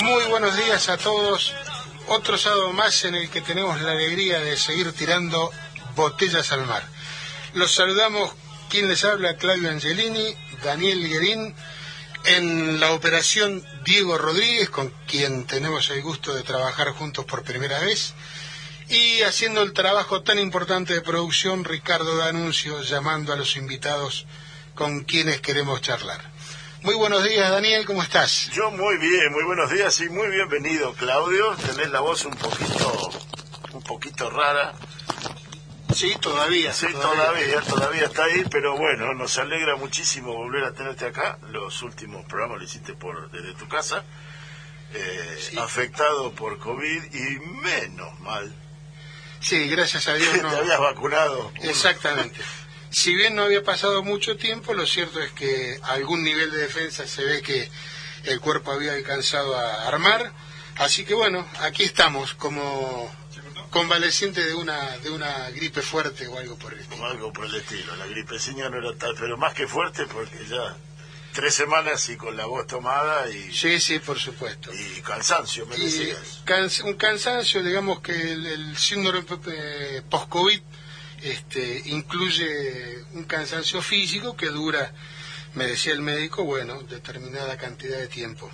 Muy buenos días a todos. Otro sábado más en el que tenemos la alegría de seguir tirando botellas al mar. Los saludamos quien les habla, Claudio Angelini, Daniel Guerín, en la operación Diego Rodríguez, con quien tenemos el gusto de trabajar juntos por primera vez, y haciendo el trabajo tan importante de producción, Ricardo D'Anuncio, llamando a los invitados con quienes queremos charlar. Muy buenos días, Daniel, ¿cómo estás? Yo muy bien, muy buenos días y muy bienvenido, Claudio. Tenés la voz un poquito, un poquito rara. Sí, todavía. Sí, todavía, todavía, está ahí, pero bueno, nos alegra muchísimo volver a tenerte acá. Los últimos programas lo hiciste por desde tu casa, eh, afectado por COVID y menos mal. Sí, gracias a Dios. No... Te habías vacunado. Exactamente si bien no había pasado mucho tiempo, lo cierto es que algún nivel de defensa se ve que el cuerpo había alcanzado a armar. Así que bueno, aquí estamos como convaleciente de una de una gripe fuerte o algo por el estilo. algo por el estilo. La gripecina no era tal, pero más que fuerte porque ya tres semanas y con la voz tomada y sí sí por supuesto y cansancio me decías un cansancio digamos que el, el síndrome post covid este, incluye un cansancio físico que dura, me decía el médico, bueno, determinada cantidad de tiempo,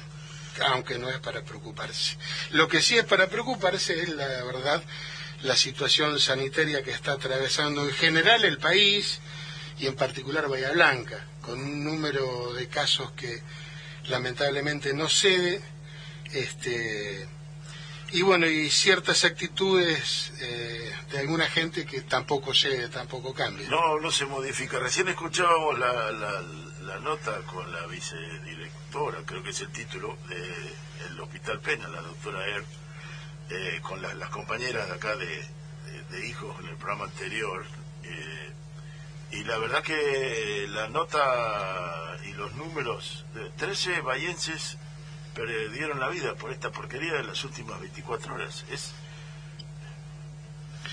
aunque no es para preocuparse. Lo que sí es para preocuparse es, la verdad, la situación sanitaria que está atravesando en general el país y en particular Bahía Blanca, con un número de casos que lamentablemente no cede, este, y bueno, y ciertas actitudes eh, de alguna gente que tampoco se, tampoco cambia. No, no se modifica. Recién escuchábamos la, la, nota con la vicedirectora, creo que es el título, del Hospital Pena, la doctora Er, eh, con las compañeras de acá de, de, hijos en el programa anterior. Eh, y la verdad que la nota y los números, de 13 bayenses perdieron la vida por esta porquería en las últimas 24 horas. Es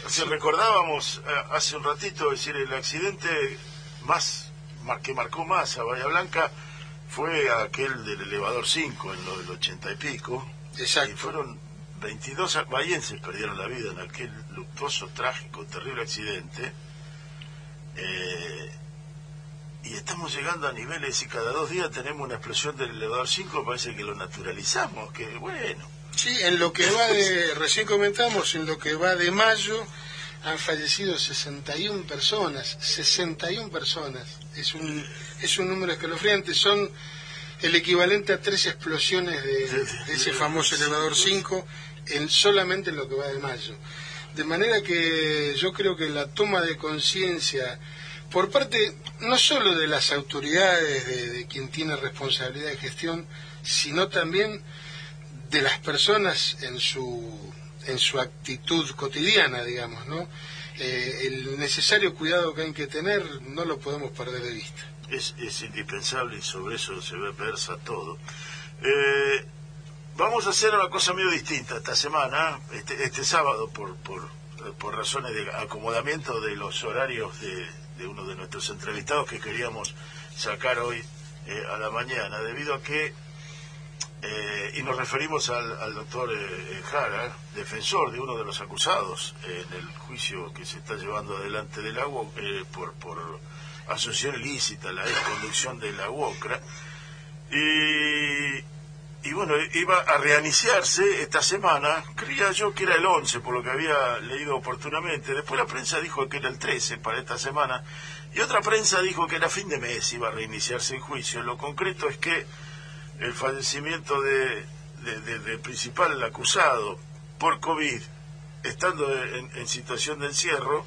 si recordábamos eh, hace un ratito, decir, el accidente más que marcó más a Bahía Blanca fue aquel del elevador 5 en lo del 80 y pico. Exacto. Y fueron 22 bahienses perdieron la vida en aquel luctuoso, trágico, terrible accidente. Eh, y estamos llegando a niveles y cada dos días tenemos una explosión del elevador 5, parece que lo naturalizamos, que bueno. Sí, en lo que va de, recién comentamos, en lo que va de mayo han fallecido 61 personas, 61 personas, es un, es un número escalofriante, son el equivalente a tres explosiones de, ese famoso elevador 5 en solamente en lo que va de mayo. De manera que yo creo que la toma de conciencia por parte no solo de las autoridades, de, quien tiene responsabilidad de gestión, sino también de las personas en su, en su actitud cotidiana, digamos, ¿no? Eh, el necesario cuidado que hay que tener no lo podemos perder de vista. Es, es indispensable y sobre eso se versa todo. Eh, vamos a hacer una cosa medio distinta esta semana, este, este sábado, por, por, por razones de acomodamiento de los horarios de, de uno de nuestros entrevistados que queríamos sacar hoy eh, a la mañana, debido a que, eh, y nos referimos al, doctor eh, Jara, defensor de uno de los acusados en el juicio que se está llevando adelante del agua por, por asociación ilícita, la desconducción de la UOCRA, y y bueno, iba a reiniciarse esta semana, creía yo que era el 11, por lo que había leído oportunamente. Después la prensa dijo que era el 13 para esta semana, y otra prensa dijo que era fin de mes iba a reiniciarse el juicio. Lo concreto es que el fallecimiento de, del principal acusado por COVID, estando en, situación de encierro,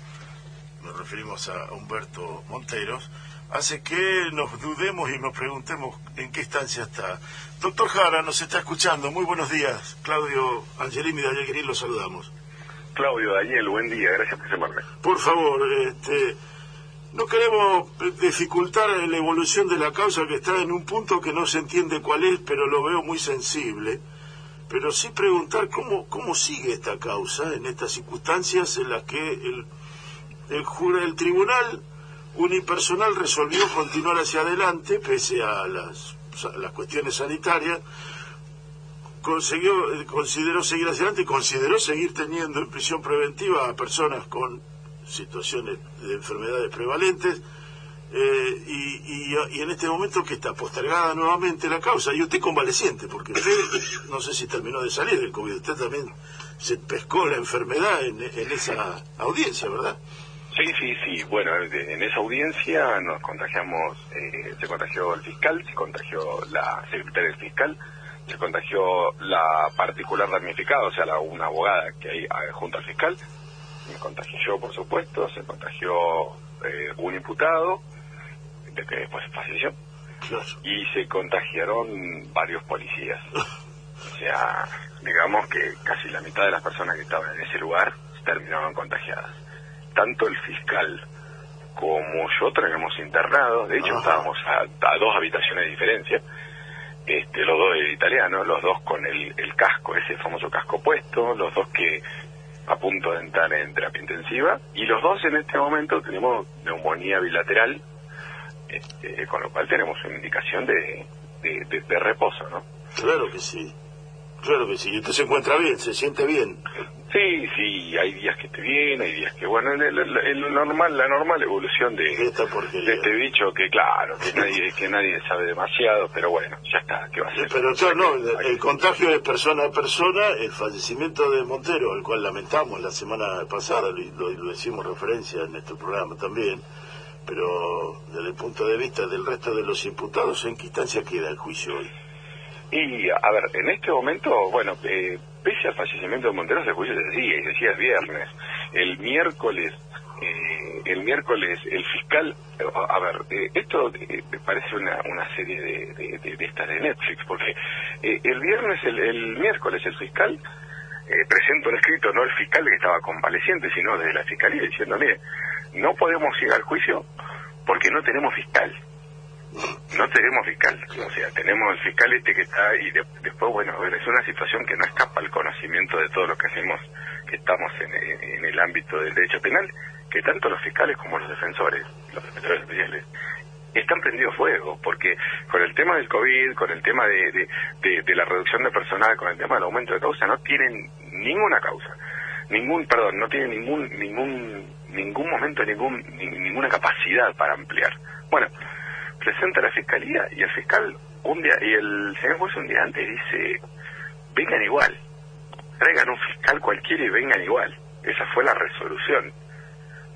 nos referimos a Humberto Monteros, hace que nos dudemos y nos preguntemos en qué instancia está. Doctor Jara, nos está escuchando. Muy buenos días. Claudio Angelini de Daniel lo saludamos. Claudio, Daniel, buen día. Gracias por llamarme. Por favor, este, no queremos dificultar la evolución de la causa que está en un punto que no se entiende cuál es, pero lo veo muy sensible. Pero sí preguntar cómo, cómo sigue esta causa en estas circunstancias en las que el, el, el tribunal unipersonal resolvió continuar hacia adelante, pese a las, las cuestiones sanitarias, consiguió, consideró seguir hacia adelante y consideró seguir teniendo en prisión preventiva a personas con situaciones de enfermedades prevalentes, eh, y, y, en este momento que está postergada nuevamente la causa, y usted convaleciente, porque usted no sé si terminó de salir del COVID, usted también se pescó la enfermedad en, en esa audiencia, ¿verdad? Sí, sí, sí. Bueno, en esa audiencia nos contagiamos, eh, se contagió el fiscal, se contagió la secretaria del fiscal, se contagió la particular damnificada, o sea, la, una abogada que hay ah, junto al fiscal, me contagié yo, por supuesto, se contagió eh, un imputado, de que después falleció, y se contagiaron varios policías. o sea, digamos que casi la mitad de las personas que estaban en ese lugar terminaron contagiadas. Tanto el fiscal como yo tenemos internados, de hecho estábamos a, dos habitaciones de diferencia, este, los dos italianos, los dos con el, el casco, ese famoso casco puesto, los dos que a punto de entrar en terapia intensiva. Y los dos en este momento tenemos neumonía bilateral, este, con lo cual tenemos una indicación de, de, reposo, ¿no? Claro que sí, claro que sí. Usted se encuentra bien, se siente bien. Sí, sí, hay días que esté bien, hay días que, bueno, el, normal, la normal evolución de, de este bicho que, claro, que nadie, que nadie sabe demasiado, pero bueno, ya está, ¿qué va a ser? Pero yo no, el, contagio es persona a persona, el fallecimiento de Montero, al cual lamentamos la semana pasada, lo, lo, hicimos referencia en este programa también, pero desde el punto de vista del resto de los imputados, ¿en qué instancia queda el juicio hoy? Y, a ver, en este momento, bueno, eh, pese al fallecimiento de Montero, se juicio desde día, y decía el viernes. El miércoles, eh, el miércoles, el fiscal, a ver, eh, esto me parece una, una serie de, de, estas de Netflix, porque el viernes, el, el, miércoles, el fiscal presenta un escrito, no el fiscal que estaba convaleciente, sino desde la fiscalía, diciendo, mire, no podemos ir al juicio porque no tenemos fiscal no tenemos fiscal, o sea, tenemos el fiscal este que está y después, bueno, es una situación que no escapa al conocimiento de todo lo que hacemos, que estamos en, el ámbito del derecho penal, que tanto los fiscales como los defensores, los defensores especiales, están prendidos fuego, porque con el tema del COVID, con el tema de, de, la reducción de personal, con el tema del aumento de causa, no tienen ninguna causa, ningún, perdón, no tienen ningún, ningún, ningún momento, ningún, ninguna capacidad para ampliar. Bueno, presenta la fiscalía y el fiscal un día, y el señor juez un día antes dice, vengan igual, traigan un fiscal cualquiera y vengan igual. Esa fue la resolución.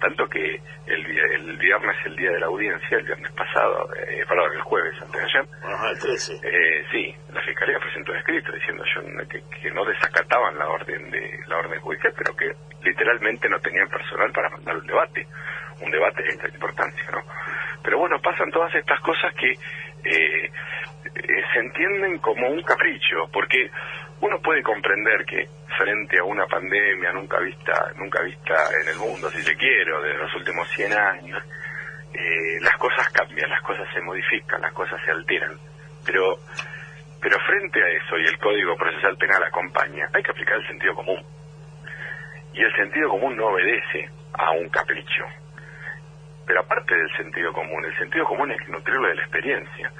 Tanto que el, el viernes, el día de la audiencia, el viernes pasado, eh, perdón, el jueves, antes de ayer, Ajá, el 13. Eh, sí, la fiscalía presentó un escrito diciendo yo, que, que, no desacataban la orden de la orden judicial, pero que literalmente no tenían personal para mandar un debate, un debate de esta importancia, ¿no? Pero bueno, pasan todas estas cosas que eh, eh, se entienden como un capricho, porque uno puede comprender que frente a una pandemia nunca vista, nunca vista en el mundo, si se quiere, de los últimos 100 años, eh, las cosas cambian, las cosas se modifican, las cosas se alteran. Pero, pero frente a eso, y el Código Procesal Penal acompaña, hay que aplicar el sentido común. Y el sentido común no obedece a un capricho, pero aparte del sentido común, el sentido común es nutrirlo de la experiencia.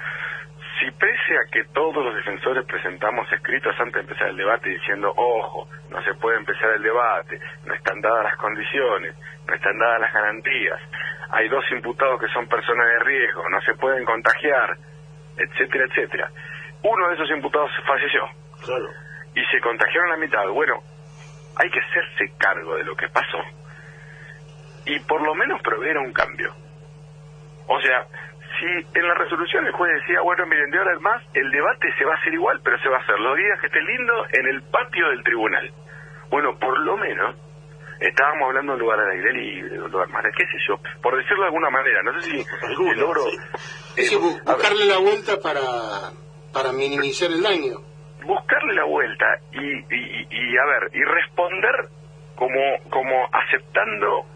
Si pese a que todos los defensores presentamos escritos antes de empezar el debate diciendo, ojo, no se puede empezar el debate, no están dadas las condiciones, no están dadas las garantías, hay dos imputados que son personas de riesgo, no se pueden contagiar, etcétera, etcétera. Uno de esos imputados falleció. Claro. Y se contagiaron la mitad. Bueno, hay que hacerse cargo de lo que pasó y por lo menos proveer un cambio. O sea, si en la resolución el juez decía, bueno, miren, de ahora en más, el debate se va a hacer igual, pero se va a hacer los días que esté lindo en el patio del tribunal. Bueno, por lo menos estábamos hablando de un lugar al aire libre, un lugar más, qué sé yo, por decirlo de alguna manera, no sé si, logro... sí. eh, ver, buscarle la vuelta para, para minimizar el daño. buscarle la vuelta y, y, y, a ver, y responder como, como aceptando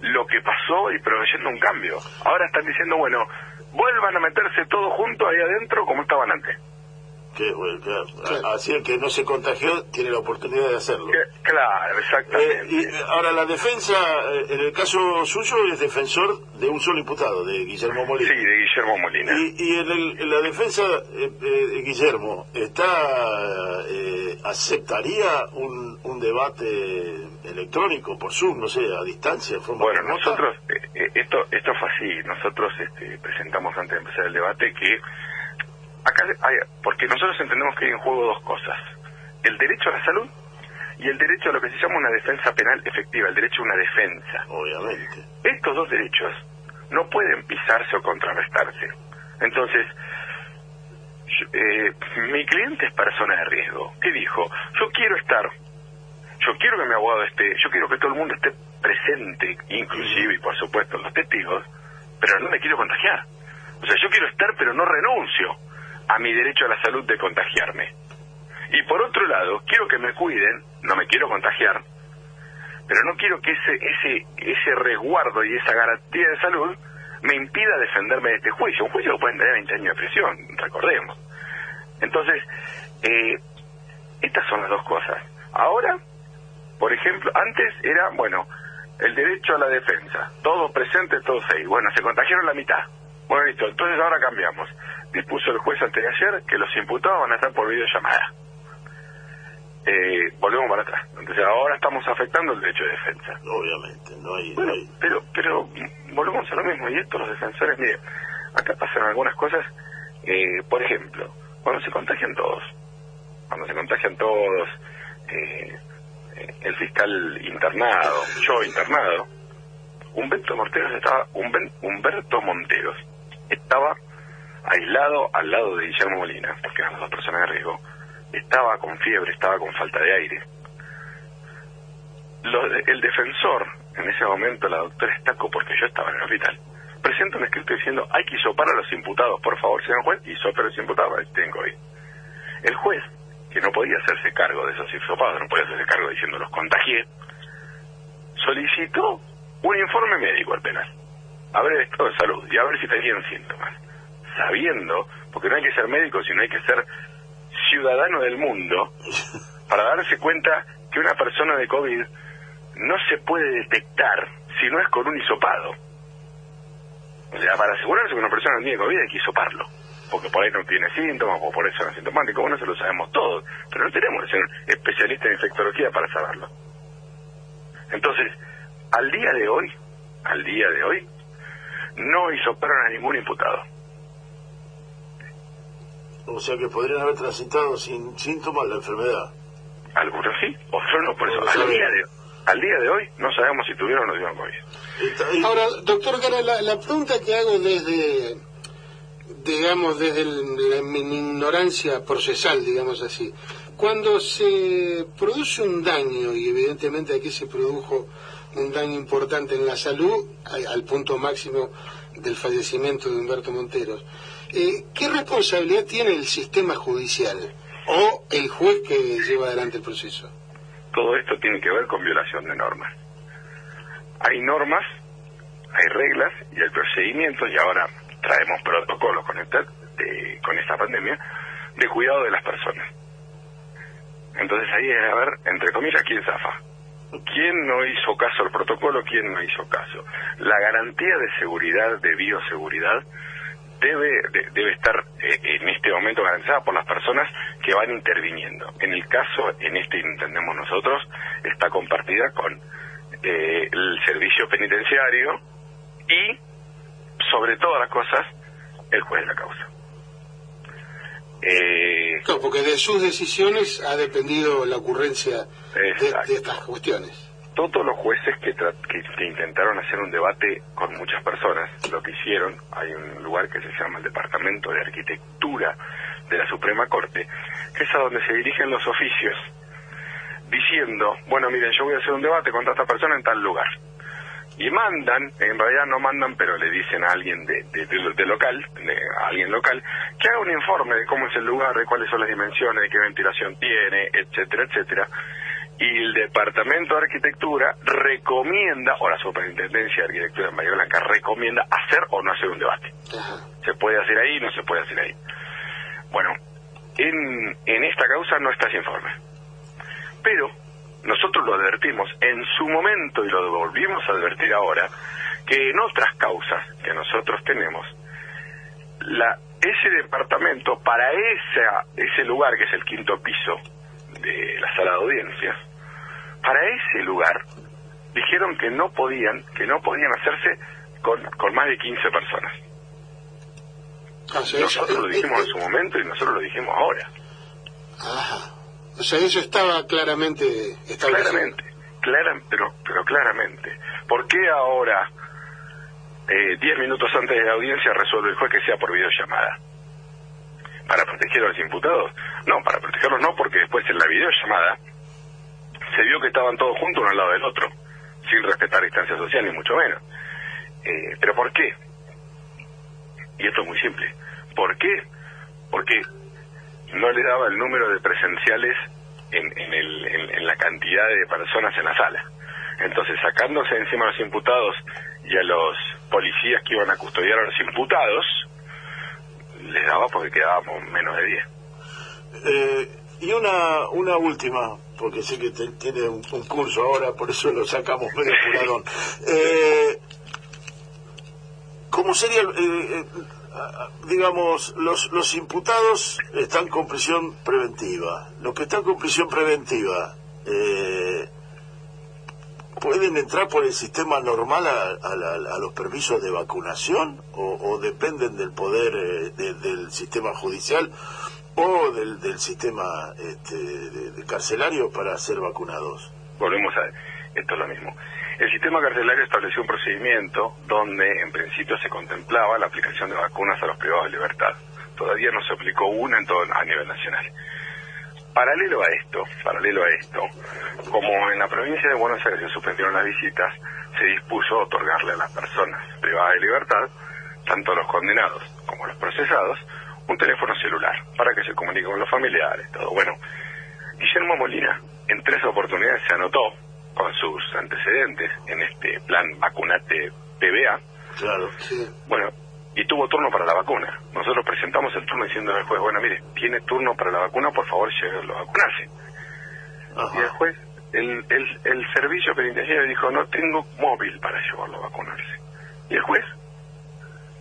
lo que pasó y proveyendo un cambio. Ahora están diciendo, bueno, vuelvan a meterse todos juntos ahí adentro como estaban antes. Que, bueno, claro. Claro. Así el que no se contagió tiene la oportunidad de hacerlo. Que- Claro, Eh, exactamente. y eh, ahora la defensa, eh, en el caso suyo, es defensor de un solo imputado, de Guillermo Molina. Sí, de Guillermo Molina. Y, y en, el- en la defensa, eh, eh, Guillermo, está eh, ¿aceptaría un, un debate electrónico por Zoom, no sé, a distancia, en forma Bueno, remota? nosotros, esto esto fue así, nosotros este, presentamos antes de empezar el debate que acá hay, porque nosotros entendemos que hay en juego dos cosas, el derecho a la salud y el derecho a lo que se llama una defensa penal efectiva, el derecho a una defensa. Obviamente. Estos dos derechos no pueden pisarse o contrarrestarse. Entonces, yo- eh, mi cliente es persona de riesgo. ¿Qué dijo? Yo quiero estar, yo quiero que mi abogado esté, yo quiero que todo el mundo esté presente, inclusive y por supuesto los testigos, pero no me quiero contagiar. O sea, yo quiero estar, pero no renuncio a mi derecho a la salud de contagiarme. Y por otro lado, quiero que me cuiden, no me quiero contagiar, pero no quiero que ese ese ese resguardo y esa garantía de salud me impida defenderme de este juicio. Un juicio que pueden tener 20 años de prisión, recordemos. Entonces, eh, estas son las dos cosas. Ahora, por ejemplo, antes era, bueno, el derecho a la defensa. Todos presentes, todos ahí. Bueno, se contagiaron la mitad. Bueno, listo. Entonces ahora cambiamos. Dispuso el juez antes de ayer que los imputados van a estar por videollamada. Eh, volvemos para atrás. Entonces ahora estamos afectando el derecho de defensa. Obviamente, no hay... no Bueno, hay- pero, pero volvemos a lo mismo. Y esto los defensores, mire, acá pasan algunas cosas. eh, por ejemplo, cuando se contagian todos, cuando se contagian todos, eh, eh, el fiscal internado, yo internado, Humberto Monteros estaba, Humberto Monteros estaba aislado al lado de Guillermo Molina, porque eran las dos personas de riesgo. Estaba con fiebre, estaba con falta de aire. El defensor, en ese momento la doctora Estaco, porque yo estaba en el hospital, presenta un escrito diciendo hay que isopar a los imputados, por favor, señor juez, isope a los imputados, tienen COVID. El juez, que no podía hacerse cargo de esos isopados, no podía hacerse cargo diciendo los contagié, solicitó un informe médico al penal, a ver el estado de salud y a ver si tenían síntomas, sabiendo, porque no hay que ser médico, sino hay que ser ciudadano del mundo, para darse cuenta que una persona de COVID no se puede detectar si no es con un hisopado. O sea, para asegurarse que una persona no tiene COVID hay que hisoparlo. Porque por ahí no tiene síntomas o por eso no es sintomático. Bueno, eso lo sabemos todos. Pero no tenemos que ser especialistas en infectología para saberlo. Entonces, al día de hoy, al día de hoy, no hisoparon a ningún imputado. O sea que podrían haber transitado sin síntomas la enfermedad. Algunos sí, otros no. Por eso, Bueno, al día, de, al día de hoí no sabemos si tuvieron o no tuvieron COVID. Ahora, doctor Cara, la, la pregunta que hago desde, digamos, desde el- la- mi ignorancia procesal, digamos así, cuando se produce un daño, y evidentemente aquí se produjo un daño importante en la salud, al punto máximo del fallecimiento de Humberto Monteros, eh, ¿qué responsabilidad tiene el sistema judicial o el juez que lleva adelante el proceso? todo esto tiene que ver con violación de normas. Hay normas, hay reglas y hay procedimientos, y ahora traemos protocolos con esta, de- con esta pandemia, de cuidado de las personas. Entonces ahí es a ver, entre comillas, quién zafa. ¿Quién no hizo caso al protocolo? ¿Quién no hizo caso? La garantía de seguridad, de bioseguridad, debe, de- debe estar eh, en este momento garantizada por las personas que van interviniendo. En el caso, en este entendemos nosotros, está compartida con eh, el servicio penitenciario y, sobre todas las cosas, el juez de la causa. Eh, Claro, porque de sus decisiones ha dependido la ocurrencia de, estas cuestiones. todos los jueces que, tra- que, que intentaron hacer un debate con muchas personas, lo que hicieron, hay un lugar que se llama el Departamento de Arquitectura de la Suprema Corte, que es a donde se dirigen los oficios, diciendo, bueno, miren, yo voy a hacer un debate contra esta persona en tal lugar. Y mandan, en realidad no mandan, pero le dicen a alguien de, de, local, a alguien local, que haga un informe de cómo es el lugar, de cuáles son las dimensiones, de qué ventilación tiene, etcétera, etcétera. Y el Departamento de Arquitectura recomienda, o la Superintendencia de Arquitectura en Bahía Blanca recomienda hacer o no hacer un debate. Se puede hacer ahí, no se puede hacer ahí. Bueno, en, en esta causa no está ese informe. Pero nosotros lo advertimos en su momento y lo volvimos a advertir ahora, que en otras causas que nosotros tenemos, la, ese departamento para esa, ese lugar que es el quinto piso de la sala de audiencias, para ese lugar dijeron que no podían, que no podían hacerse con, con más de 15 personas. Ah, nosotros lo dijimos en su momento y nosotros lo dijimos ahora. Ajá. O sea, eso estaba claramente establecido. Claramente, pero, pero claramente. ¿Por qué ahora, eh, diez minutos antes de la audiencia, resuelve el juez que sea por videollamada? ¿Para proteger a los imputados? No, para protegerlos no, porque después en la videollamada se vio que estaban todos juntos uno al lado del otro, sin respetar distancia social ni mucho menos. Eh, ¿Pero por qué? Y esto es muy simple. ¿Por qué? Porque no le daba el número de presenciales en, en, el, en, la cantidad de personas en la sala. Entonces, sacándose encima a los imputados y a los policías que iban a custodiar a los imputados, les daba porque quedábamos menos de 10. Eh, y una, una última, porque sé que tiene un, curso ahora, por eso lo sacamos medio eh, ¿Cómo sería el, eh, digamos, los, los imputados están con prisión preventiva. Los que están con prisión preventiva, eh, ¿pueden entrar por el sistema normal a, los permisos de vacunación o, dependen del poder eh, del sistema judicial o del, del sistema este, de, carcelario para ser vacunados? Volvemos a... Esto es lo mismo. El sistema carcelario estableció un procedimiento donde en principio se contemplaba la aplicación de vacunas a los privados de libertad. Todavía no se aplicó una en todo, a nivel nacional. Paralelo a esto, paralelo a esto, como en la provincia de Buenos Aires se suspendieron las visitas, se dispuso otorgarle a las personas privadas de libertad, tanto a los condenados como a los procesados, un teléfono celular para que se comuniquen con los familiares, todo. Bueno, Guillermo Molina en tres oportunidades se anotó con sus antecedentes en este plan vacunate PBA. Claro, Bueno, y tuvo turno para la vacuna. Nosotros presentamos el turno diciendo al juez, bueno, mire, tiene turno para la vacuna, por favor, llévelo a vacunarse. Y el juez, el, el, el servicio penitenciario dijo, no tengo móvil para llevarlo a vacunarse. Y el juez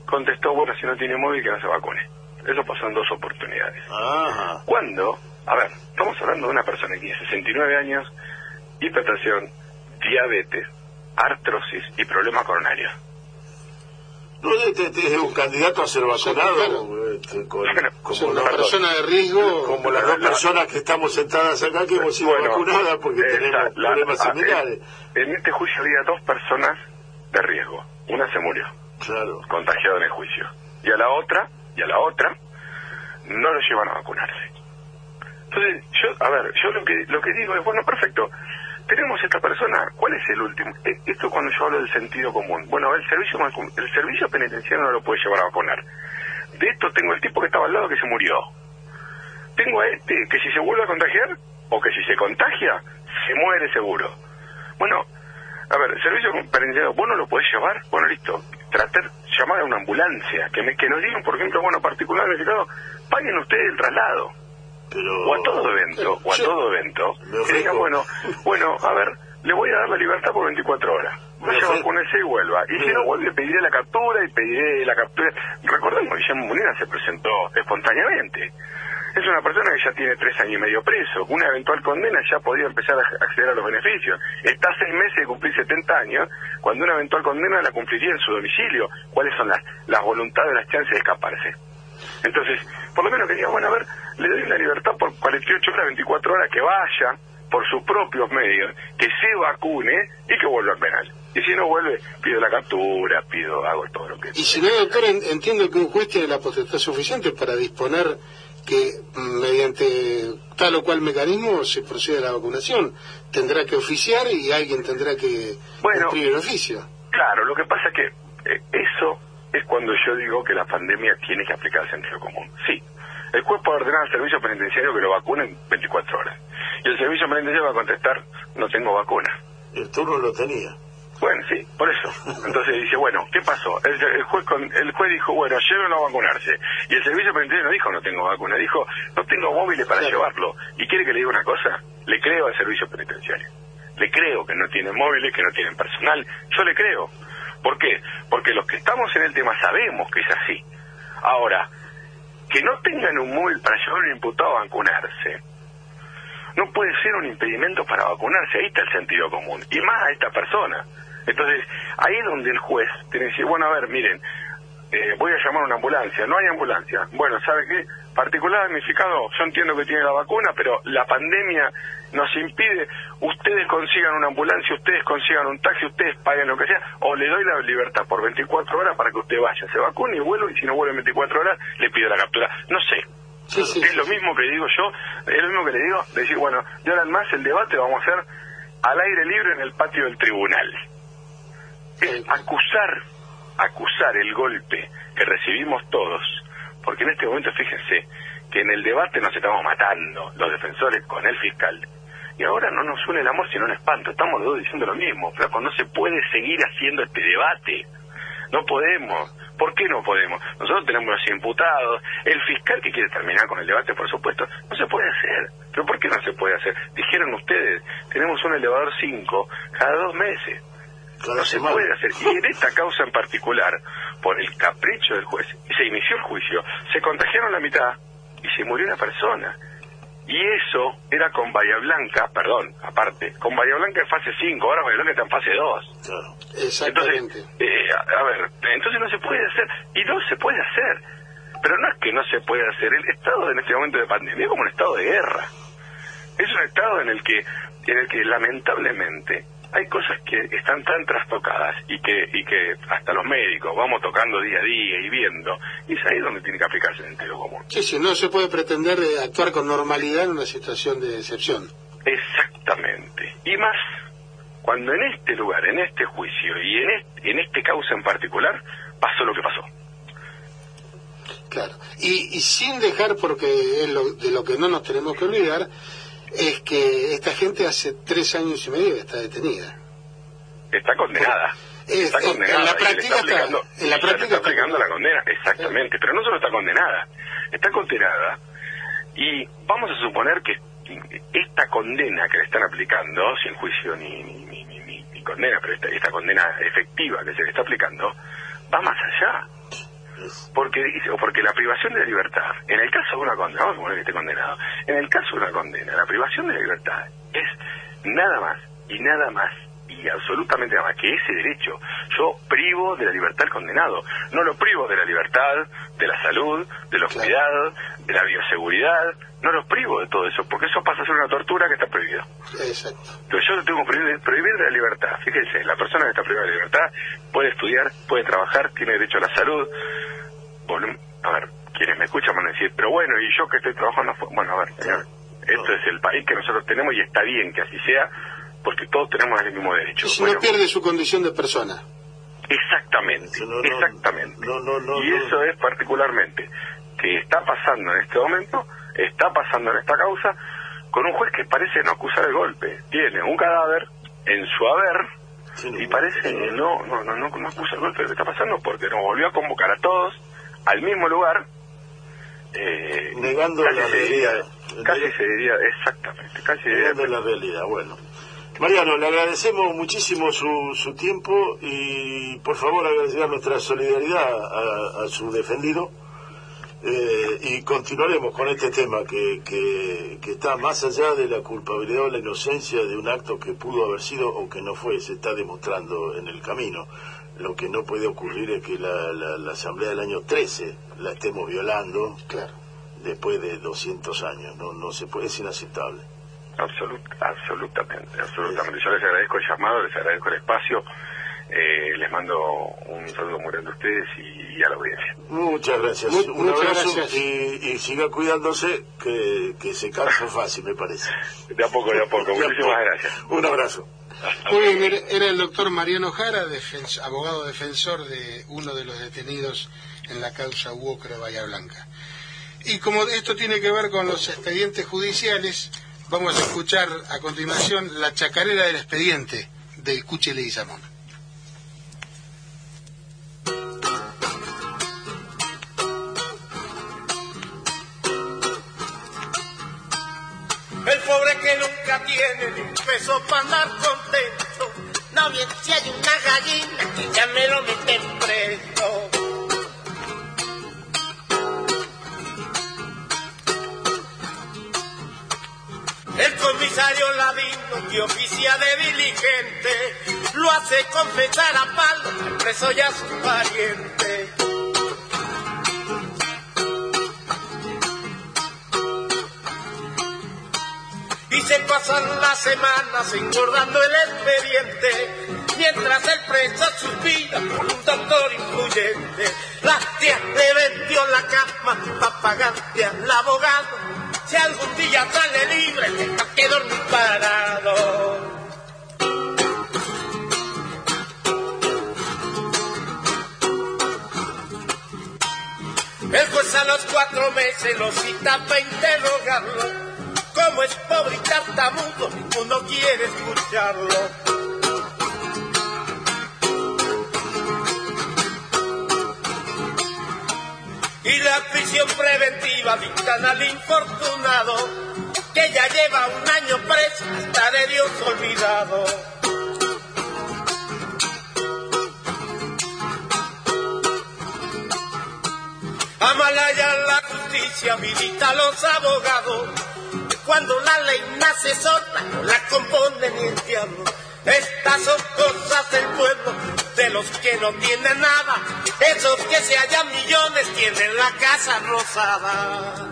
contestó, bueno, si no tiene móvil, que no se vacune. Eso pasó en dos oportunidades. Ajá. Cuando, a ver, estamos hablando de una persona que tiene 69 años, hipertensión, diabetes, artrosis y problemas coronarios. No, este, este, es un candidato a ser vacunado, este, como una persona de riesgo. Como las dos personas que estamos sentadas acá que hemos sido vacunadas porque tenemos problemas similares. En, este juicio había dos personas de riesgo. Una se murió, claro. contagiada en el juicio. Y a la otra, y a la otra, no lo llevan a vacunarse. Entonces, yo, a ver, yo lo que, lo que digo es, bueno, perfecto, tenemos esta persona, ¿cuál es el último? E, esto cuando yo hablo del sentido común. Bueno, el servicio el servicio penitenciario no lo puede llevar a vacunar. De esto tengo el tipo que estaba al lado que se murió. Tengo a este que si se vuelve a contagiar, o que si se contagia, se muere seguro. Bueno, a ver, el servicio penitenciario, ¿vos no lo podés llevar? Bueno, listo. Tratar, llamar a una ambulancia, que, me, que nos digan, por ejemplo, bueno, particularmente, paguen ustedes el traslado o a todo evento, o a todo evento, que digan, bueno, bueno, a ver, le voy a dar la libertad por 24 horas. Vaya a ponerse y vuelva. Y si no vuelve, pediré la captura y pediré la captura. Recordemos que Guillermo Molina se presentó espontáneamente. Es una persona que ya tiene tres años y medio preso. Una eventual condena ya podía empezar a acceder a los beneficios. Está seis meses de cumplir 70 años, cuando una eventual condena la cumpliría en su domicilio. ¿Cuáles son las, las voluntades, las chances de escaparse? Entonces, por lo menos quería, bueno, a ver, le doy la libertad por 48 horas, 24 horas, que vaya por sus propios medios, que se vacune y que vuelva al penal. Y si no vuelve, pido la captura, pido, hago todo lo que... Y si no, doctor, entiendo que un juez tiene la potestad suficiente para disponer que mediante tal o cual mecanismo se procede a la vacunación. Tendrá que oficiar y alguien tendrá que Bueno. cumplir el oficio. Claro, lo que pasa es que eh, eso es cuando yo digo que la pandemia tiene que aplicar el sentido común. Sí, el juez puede ordenar al servicio penitenciario que lo vacunen 24 horas. Y el servicio penitenciario va a contestar, no tengo vacuna. El turno lo tenía. Bueno, sí, por eso. Entonces dice, bueno, ¿qué pasó? El, el juez con, el juez dijo, bueno, llévenlo a vacunarse. Y el servicio penitenciario no dijo, no tengo vacuna, dijo, no tengo móviles para Claro. llevarlo. ¿Y quiere que le diga una cosa? Le creo al servicio penitenciario. Le creo que no tienen móviles, que no tienen personal. Yo le creo. ¿Por qué? Porque los que estamos en el tema sabemos que es así. Ahora, que no tengan un móvil para llevar a un imputado a vacunarse, no puede ser un impedimento para vacunarse, ahí está el sentido común, y más a esta persona. Entonces, ahí es donde el juez tiene que decir, bueno, a ver, miren, eh, voy a llamar a una ambulancia, no hay ambulancia. Bueno, ¿sabe qué? Particular damnificado, yo entiendo que tiene la vacuna, pero la pandemia nos impide, ustedes consigan una ambulancia, ustedes consigan un taxi, ustedes paguen lo que sea, o le doy la libertad por 24 horas para que usted vaya, se vacune y vuelva, y si no vuelve en 24 horas, le pido la captura. No sé, Sí, sí, es sí, lo mismo que digo yo, es lo mismo que le digo, de decir, bueno, de ahora en más el debate vamos a hacer al aire libre en el patio del tribunal. Es acusar, acusar el golpe que recibimos todos, porque en este momento fíjense que en el debate nos estamos matando, los defensores con el fiscal, y ahora no nos une el amor sino un espanto, estamos los dos diciendo lo mismo, flaco, no se puede seguir haciendo este debate. No podemos. ¿Por qué no podemos? Nosotros tenemos los imputados, el fiscal que quiere terminar con el debate, por supuesto, no se puede hacer. ¿Pero por qué no se puede hacer? Dijeron ustedes, tenemos un elevador 5 cada dos meses. Cada No se puede hacer. Y en esta causa en particular, por el capricho del juez, se inició el juicio, se contagiaron la mitad y se murió una persona. Y eso era con Bahía Blanca, perdón, aparte, con Bahía Blanca en fase 5, ahora Bahía Blanca está en fase 2. Claro. Exactamente. Entonces, eh, a, a ver, entonces no se puede hacer, y no se puede hacer. Pero no es que no se puede hacer, el estado en este momento de pandemia es como un estado de guerra. Es un estado en el que, en el que lamentablemente hay cosas que están tan trastocadas y que, y que hasta los médicos vamos tocando día a día y viendo, y es ahí donde tiene que aplicarse el sentido común. Sí, sí, no se puede pretender eh, actuar con normalidad en una situación de excepción. Exactamente. Y más, cuando en este lugar, en este juicio y en este, en este causa en particular, pasó lo que pasó. Claro. Y, y sin dejar, porque es lo, de lo que no nos tenemos que olvidar, es que esta gente hace tres años y medio que está detenida. Está condenada. Es- está en- condenada. en la práctica está aplicando, en la práctica está aplicando la condena. Exactamente. Pero no solo está condenada, está condenada. Y vamos a suponer que esta condena que le están aplicando, sin juicio ni, ni, ni, ni- ni- ni condena, pero esta, esta condena efectiva que se le está aplicando, va más allá. Porque dice, o porque la privación de la libertad, en el caso de una condena, vamos a suponer que esté condenado, en el caso de una condena, la privación de la libertad es nada más y nada más y absolutamente nada más que ese derecho. Yo privo de la libertad al condenado, no lo privo de la libertad, de la salud, de los cuidados, de la bioseguridad, no lo privo de todo eso, porque eso pasa a ser una tortura que está prohibido. Exacto. Pero yo lo tengo que prohibir, prohibir de la libertad. Fíjense, la persona que está privada de libertad puede estudiar, puede trabajar, tiene derecho a la salud. A ver, quienes me escuchan van a decir, pero bueno, ¿y yo que estoy trabajando? afu-?" Bueno, a ver, señor, esto es el país que nosotros tenemos y está bien que así sea, porque todos tenemos el mismo derecho. Y si Bueno, no pierde su condición de persona. Exactamente, Eso no, no, exactamente. no, no, no, y no. eso es particularmente que está pasando en este momento, está pasando en esta causa, con un juez que parece no acusar el golpe. Tiene un cadáver en su haber Sí, y parece no, que no, no, no, no, acusa el golpe lo que está pasando porque nos volvió a convocar a todos al mismo lugar. Eh, Negando casi la se diría- realidad. Casi se diría, exactamente, casi se diría- Negando la realidad, bueno. Mariano, le agradecemos muchísimo su, su tiempo y por favor agradecer nuestra solidaridad a, a su defendido eh, y continuaremos con este tema que, que, que está más allá de la culpabilidad o la inocencia de un acto que pudo haber sido o que no fue, se está demostrando en el camino. Lo que no puede ocurrir es que la, la, la Asamblea del año 13 la estemos violando Claro. después de 200 años. No, no se puede, es inaceptable. Absolut- absolutamente, absolutamente. Yo les agradezco el llamado, les agradezco el espacio Eh, les mando un saludo muy grande a ustedes y, a la audiencia. Muchas gracias. Muy- un muchas abrazo gracias. Y, y siga cuidándose, que, que se cansa fácil, me parece. De a poco, de a poco. De Muchísimas poco. gracias. Un abrazo. Muy bien, era, el doctor Mariano Jara, defens- abogado defensor de uno de los detenidos en la causa de Bahía Blanca. Y como esto tiene que ver con los expedientes judiciales, vamos a escuchar a continuación la chacarera del expediente del Cuchi Leguizamón. Pobre que nunca tiene ni peso para andar contento. No bien si hay una gallina que ya me lo meten preso. El comisario Ladino que oficia de diligente lo hace confesar a palo al preso y a su pariente. Y se pasan las semanas engordando el expediente, mientras el preso suspira por un doctor influyente. La tía le vendió la cama para pagarle al abogado, si algún día sale libre, tenga que dormir parado. El juez a los cuatro meses lo cita para interrogarlo. Como es pobre y tartamudo, ninguno quiere escucharlo. Y la prisión preventiva dictan al infortunado, que ya lleva un año preso, hasta de Dios olvidado. Amalaya la justicia habilita a los abogados. Cuando la ley nace sola, la compone ni el diablo. Estas son cosas del pueblo, de los que no tienen nada. Esos que se hallan millones tienen la casa rosada.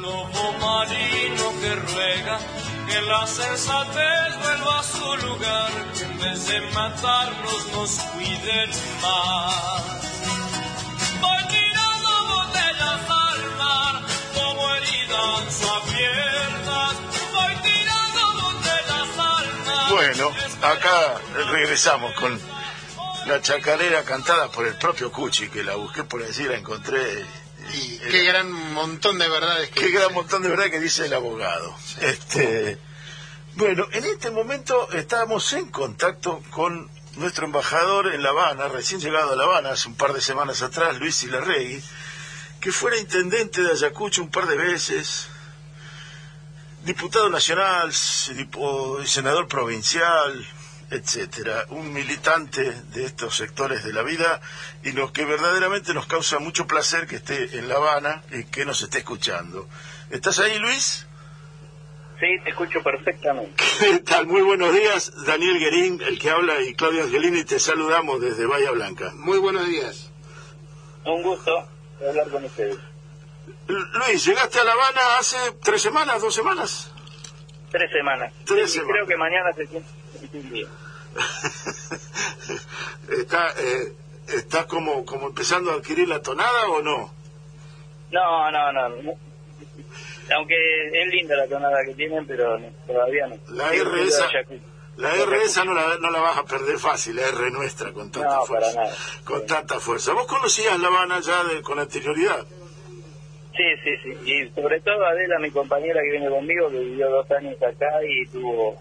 Lobo marino que ruega que la sensatez vuelva a su lugar, que en vez de matarnos nos cuiden más. Bueno, acá regresamos con la chacarera cantada por el propio Cuchi, que la busqué por allí, la encontré. Y qué gran montón de verdades que Qué dice. gran montón de verdad que dice el abogado. Este, bueno, en este momento estamos en contacto con nuestro embajador en La Habana, recién llegado a La Habana hace un par de semanas atrás, Luis Ilarregui, que fuera intendente de Ayacucho un par de veces, diputado nacional, senador provincial, etcétera, un militante de estos sectores de la vida y lo que verdaderamente nos causa mucho placer que esté en La Habana y que nos esté escuchando. ¿Estás ahí, Luis? Sí, te escucho perfectamente. ¿Qué tal? Muy buenos días, Daniel Guerín, el que habla, y Claudia Angelini, te saludamos desde Bahía Blanca. Muy buenos días. Un gusto hablar con ustedes. Luis, llegaste a La Habana hace tres semanas, dos semanas. Tres semanas. Tres semanas. Creo que mañana se siente un día. ¿Está, eh, ¿Estás como, como empezando a adquirir la tonada o no? No, no, no, no. Aunque es linda la tonada que tienen, pero no, todavía no. La La R esa no la, no la vas a perder fácil, la R nuestra, con tanta No, fuerza. para nada. Con tanta fuerza. ¿Vos conocías La Habana ya de- con anterioridad? Sí, sí, sí. Y sobre todo Adela, mi compañera que viene conmigo, que vivió dos años acá y tuvo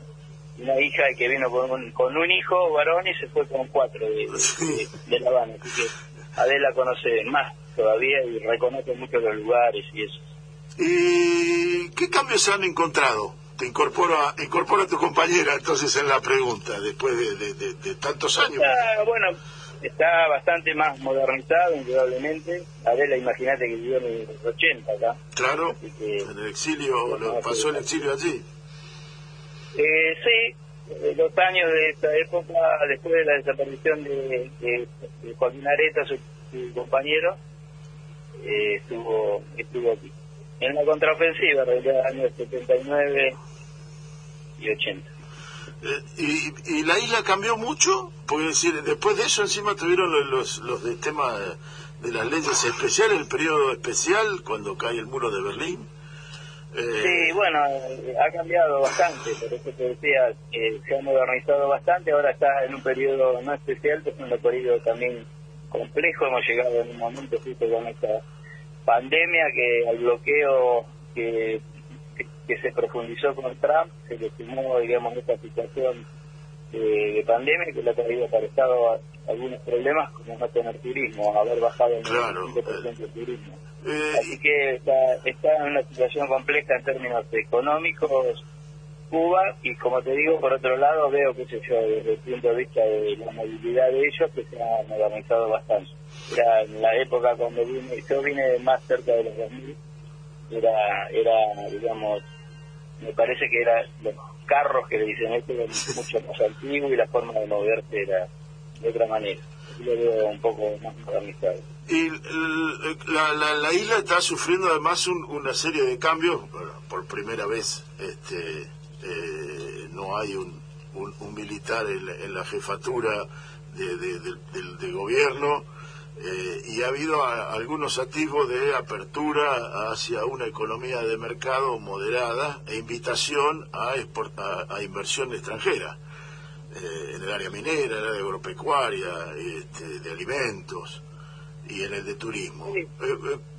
una hija que vino con un, con un hijo varón y se fue con cuatro de, de- Sí. de La Habana. Así que Adela conoce más todavía y reconoce mucho los lugares y eso. ¿Y qué cambios se han encontrado? Te incorporo a, incorporo a tu compañera entonces en la pregunta, después de, de- de- de tantos años. Está, bueno, está bastante más modernizado, indudablemente. Adela, imagínate que vivió en los 80 acá. Claro, que- en el exilio, lo pasó el exilio allí. Eh, sí, eh, los años de esta época, después de la desaparición de, de, de Joaquín Areta, su, su compañero, eh, estuvo, estuvo aquí. En la contraofensiva, en los años 79 y 80. Eh, y, y, la isla cambió mucho? Porque decir, después de eso encima tuvieron los, los, de tema de, las leyes especiales, el periodo especial, cuando cae el muro de Berlín. Eh, sí, bueno, ha cambiado bastante, por eso te decía, que se ha modernizado bastante, ahora está en un periodo no especial, pero es un periodo también complejo, hemos llegado en un momento justo con esta pandemia que al bloqueo que que se profundizó con Trump, se le sumó, digamos, esta situación de, pandemia que le ha traído para Estado algunos problemas como no tener turismo, haber bajado el claro, 95% del turismo. Eh, Así que está, está en una situación compleja en términos económicos Cuba y como te digo, por otro lado veo, qué sé yo, desde el punto de vista de la movilidad de ellos, que se ha modernizado bastante. Era en la época cuando vine, yo vine más cerca de los 2000, era, era digamos, me parece que era los carros que le dicen esto eran mucho más antiguos y la forma de moverse era de otra manera. Yo veo un poco más modernizado. Y la, la, isla está sufriendo además una serie de cambios. por primera vez este, eh, no hay un, un, militar en la, jefatura de, del, del gobierno eh, y ha habido algunos atisbos de apertura hacia una economía de mercado moderada e invitación a, a, inversión extranjera eh, en el área minera, en el área agropecuaria, este, de alimentos y en el de turismo. Eh,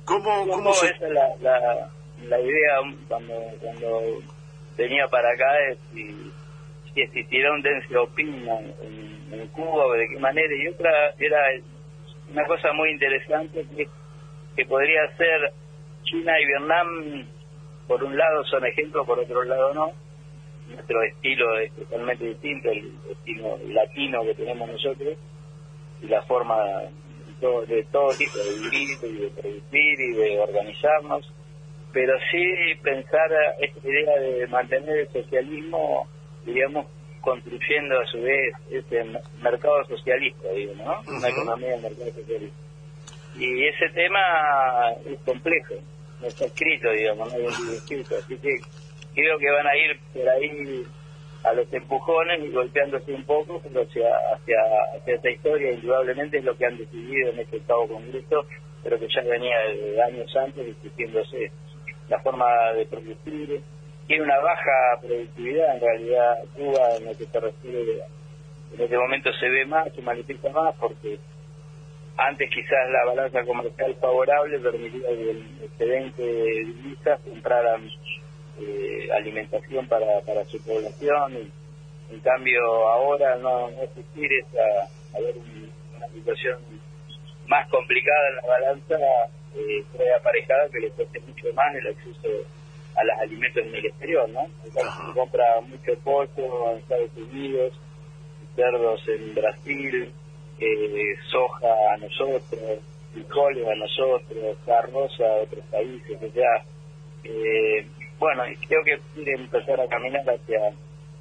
¿Cómo, cómo se... es la, la, la, idea cuando, cuando venía para acá es si, si existiera un Deng Xiaoping en, en Cuba, de qué manera, y otra era una cosa muy interesante que, que podría ser China y Vietnam, por un lado son ejemplos, por otro lado no. Nuestro estilo es totalmente distinto, el estilo latino que tenemos nosotros, y la forma de todo tipo de vivir y de producir y de organizarnos. Pero sí pensar esta idea de mantener el socialismo, digamos, construyendo a su vez este mercado socialista, digo, ¿no? Una economía de mercado socialista. Y ese tema es complejo, no está escrito, digamos, no hay escrito, así que creo que van a ir por ahí a los empujones y golpeándose un poco, pero hacia, hacia, hacia esta historia indudablemente es lo que han decidido en este Estado Congreso, pero que ya venía de años antes discutiéndose la forma de producir, tiene una baja productividad en realidad Cuba en lo que se refiere en este momento se ve más, se manifiesta más porque antes quizás la balanza comercial favorable permitía que el excedente de divisas compraran eh, alimentación para, para su población y en cambio ahora no, no existir esa haber una situación más complicada en la balanza eh, fue aparejada que le cueste mucho más el acceso a los alimentos en el exterior, ¿no? Se compra mucho pollo en Estados Unidos, cerdos en Brasil, eh, soja a nosotros, frijoles a nosotros, carroza a otros países, o sea, eh, bueno, creo que empezar a caminar hacia,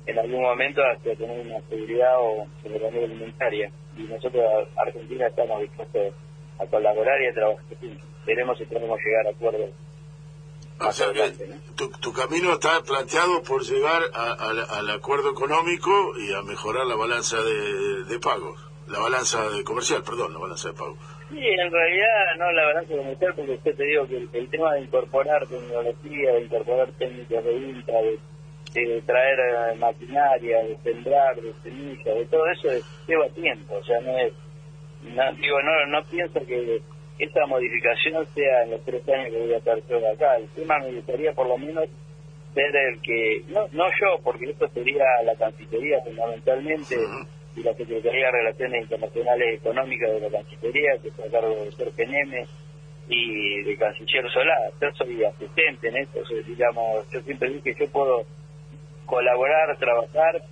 en algún momento, hacia tener una seguridad o soberanía alimentaria. Y nosotros, Argentina, estamos dispuestos a colaborar y a trabajar. Veremos si podemos llegar a acuerdos o sea tu, camino está planteado por llegar al acuerdo económico y a mejorar la balanza de, pagos, la balanza de comercial, perdón, la balanza de pagos. Sí, en realidad no la balanza comercial, porque usted te digo que el, tema de incorporar tecnología, de incorporar técnicas de venta, de, traer eh, maquinaria, de sembrar, de semillas, de todo eso lleva tiempo, o sea, no es, digo, no, no pienso que esa modificación sea en los tres años que voy a estar yo acá. El tema me gustaría por lo menos ser el que, no, no yo, porque esto sería la Cancillería fundamentalmente y la Secretaría de Relaciones Internacionales Económicas de la Cancillería, que está a cargo del doctor Peneme y de Canciller Solá. Yo soy asistente en esto, digamos, yo siempre dije que yo puedo colaborar, trabajar,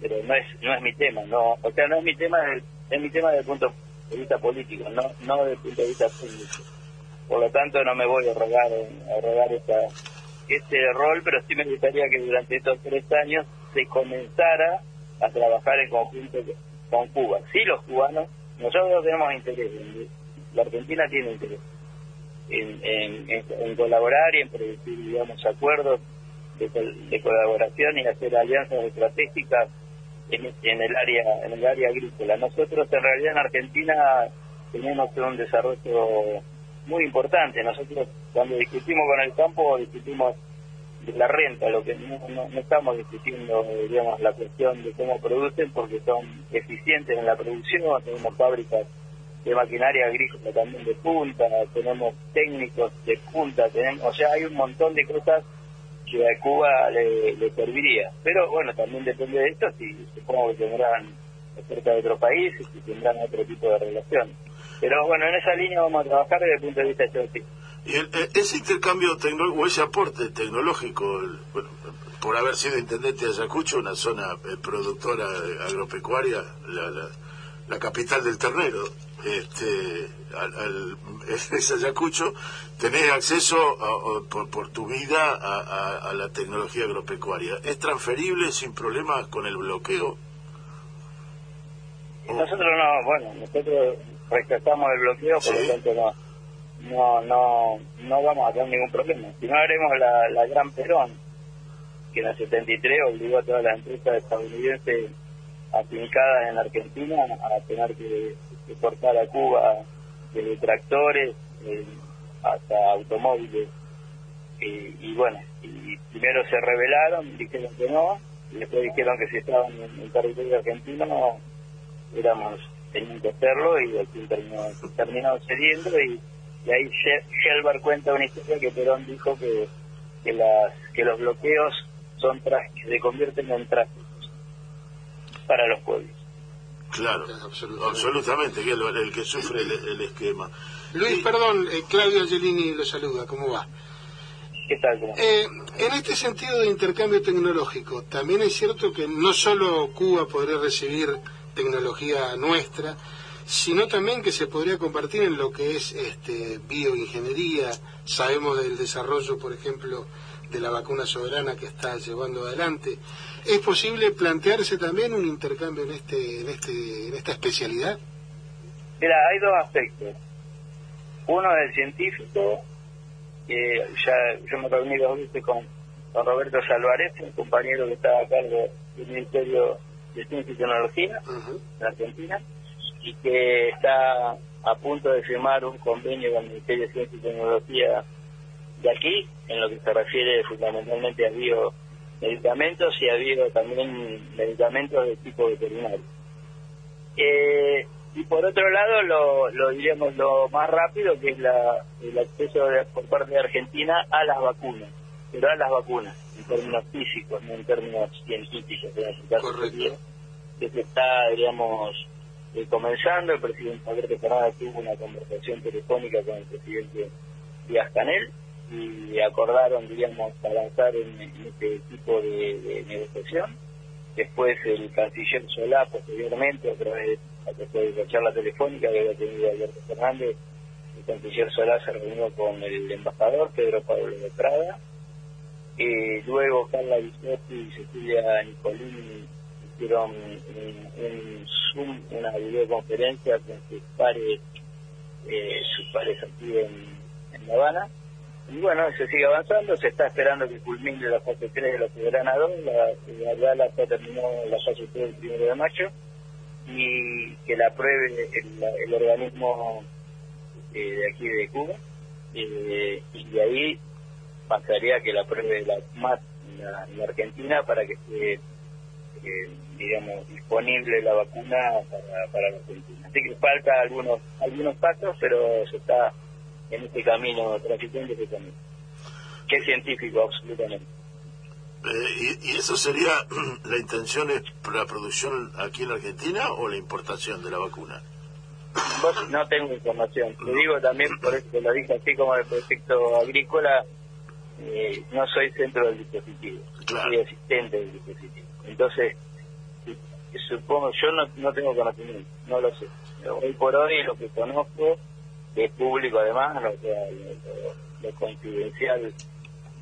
pero no es no es mi tema, no, o sea, no es mi tema, es, es mi tema desde el punto de vista político, no, no desde el punto de vista técnico. Por lo tanto, no me voy a rogar, a rogar esta, este rol, pero sí me gustaría que durante estos tres años se comenzara a trabajar en conjunto con Cuba. Sí, los cubanos, nosotros tenemos interés, la Argentina tiene interés en, en, colaborar y en producir, digamos, acuerdos de, de, colaboración y hacer alianzas estratégicas en, en el área en el área agrícola. Nosotros en realidad en Argentina tenemos un desarrollo muy importante. Nosotros cuando discutimos con el campo discutimos de la renta, lo que no, no, no estamos discutiendo, digamos, la cuestión de cómo producen porque son eficientes en la producción, tenemos fábricas de maquinaria agrícola también de punta, tenemos técnicos de punta, tenemos, o sea, hay un montón de cosas que a Cuba le, serviría. Pero bueno, también depende de esto, si supongo que tendrán oferta de otro país, si tendrán otro tipo de relación. Pero bueno, en esa línea vamos a trabajar desde el punto de vista geográfico. Y el- ese intercambio tecnológico, o ese aporte tecnológico, bueno, por haber sido intendente de Ayacucho, una zona eh, productora agropecuaria, la, la, la capital del ternero, este, al, al- es Ayacucho, tenés acceso a- a- por, por tu vida a, la tecnología agropecuaria. ¿Es transferible sin problemas con el bloqueo? Nosotros no, bueno, nosotros rechazamos el bloqueo, por Sí. lo tanto no, no, no, no vamos a tener ningún problema. Si no haremos la, la Gran Perón, que en el 73 obligó a todas las empresas estadounidenses afincadas en la Argentina a tener que exportar a Cuba desde tractores eh, hasta automóviles. Y, bueno, y primero se rebelaron, dijeron que no, y después dijeron que si estaban en, en territorio argentino éramos tenían que hacerlo y al terminó, terminó cediendo y, y ahí She- Shelbar cuenta una historia que Perón dijo que, que las que los bloqueos son que se convierten en tráficos para los pueblos. Claro, Absolutamente. absolutamente, que es lo- el que sufre el, el esquema. Luis, Y- perdón, eh, Claudio Angelini lo saluda, ¿cómo va? ¿Qué tal? ¿Cómo? Eh, en este sentido de intercambio tecnológico, también es cierto que no solo Cuba podría recibir tecnología nuestra, sino también que se podría compartir en lo que es este, bioingeniería. Sabemos del desarrollo, por ejemplo, de la vacuna soberana que está llevando adelante. ¿Es posible plantearse también un intercambio en, este, en, este, en esta especialidad? Mira, hay dos aspectos. Uno es el científico, que ya yo me reuní dos veces con, con Roberto Salvarez, un compañero que está a cargo del Ministerio de Ciencia y Tecnología en Argentina, y que está a punto de firmar un convenio con el Ministerio de Ciencia y Tecnología de aquí, en lo que se refiere fundamentalmente a biomedicamentos y a bio también medicamentos de tipo veterinario. Eh, y por otro lado, lo, lo diríamos lo más rápido, que es la, el acceso de- por parte de Argentina a las vacunas, pero a las vacunas, en términos físicos, no en términos científicos. en este caso que se está, digamos, eh, comenzando. El presidente Alberto Fernández tuvo una conversación telefónica con el presidente Díaz Canel y acordaron, digamos, avanzar en, en este tipo de, negociación. Después el canciller Solá, posteriormente, otra vez a través de la charla telefónica que había tenido Alberto Fernández, el canciller Solá se reunió con el embajador Pedro Pablo de Prada. Eh, luego Carla Bisotti y Cecilia Nicolini hicieron un, un Zoom, una videoconferencia con sus pares, eh, sus pares aquí en, en La Habana. Y bueno, se sigue avanzando, se está esperando que culmine la fase 3 de la Soberana 2, la, la Gala ya terminó la fase 3 el primero de mayo, y que la apruebe el, el organismo eh, de aquí de Cuba, eh, y de ahí pasaría que la apruebe la más la, la Argentina para que esté, eh, digamos, disponible la vacuna para, para la Argentina. Así que falta algunos algunos pasos, pero se está en este camino, transitando este camino. Que es científico, absolutamente. Eh, y, y eso sería, la intención es la producción aquí en Argentina o la importación de la vacuna? Vos no tengo información. Te digo también, por eso te lo dije así como el proyecto agrícola, eh, no soy centro del dispositivo, Claro. soy asistente del dispositivo. Entonces, supongo, yo no, no tengo conocimiento, no lo sé. Hoy por hoy lo que conozco, que es público además, lo, que- lo- lo confidencial,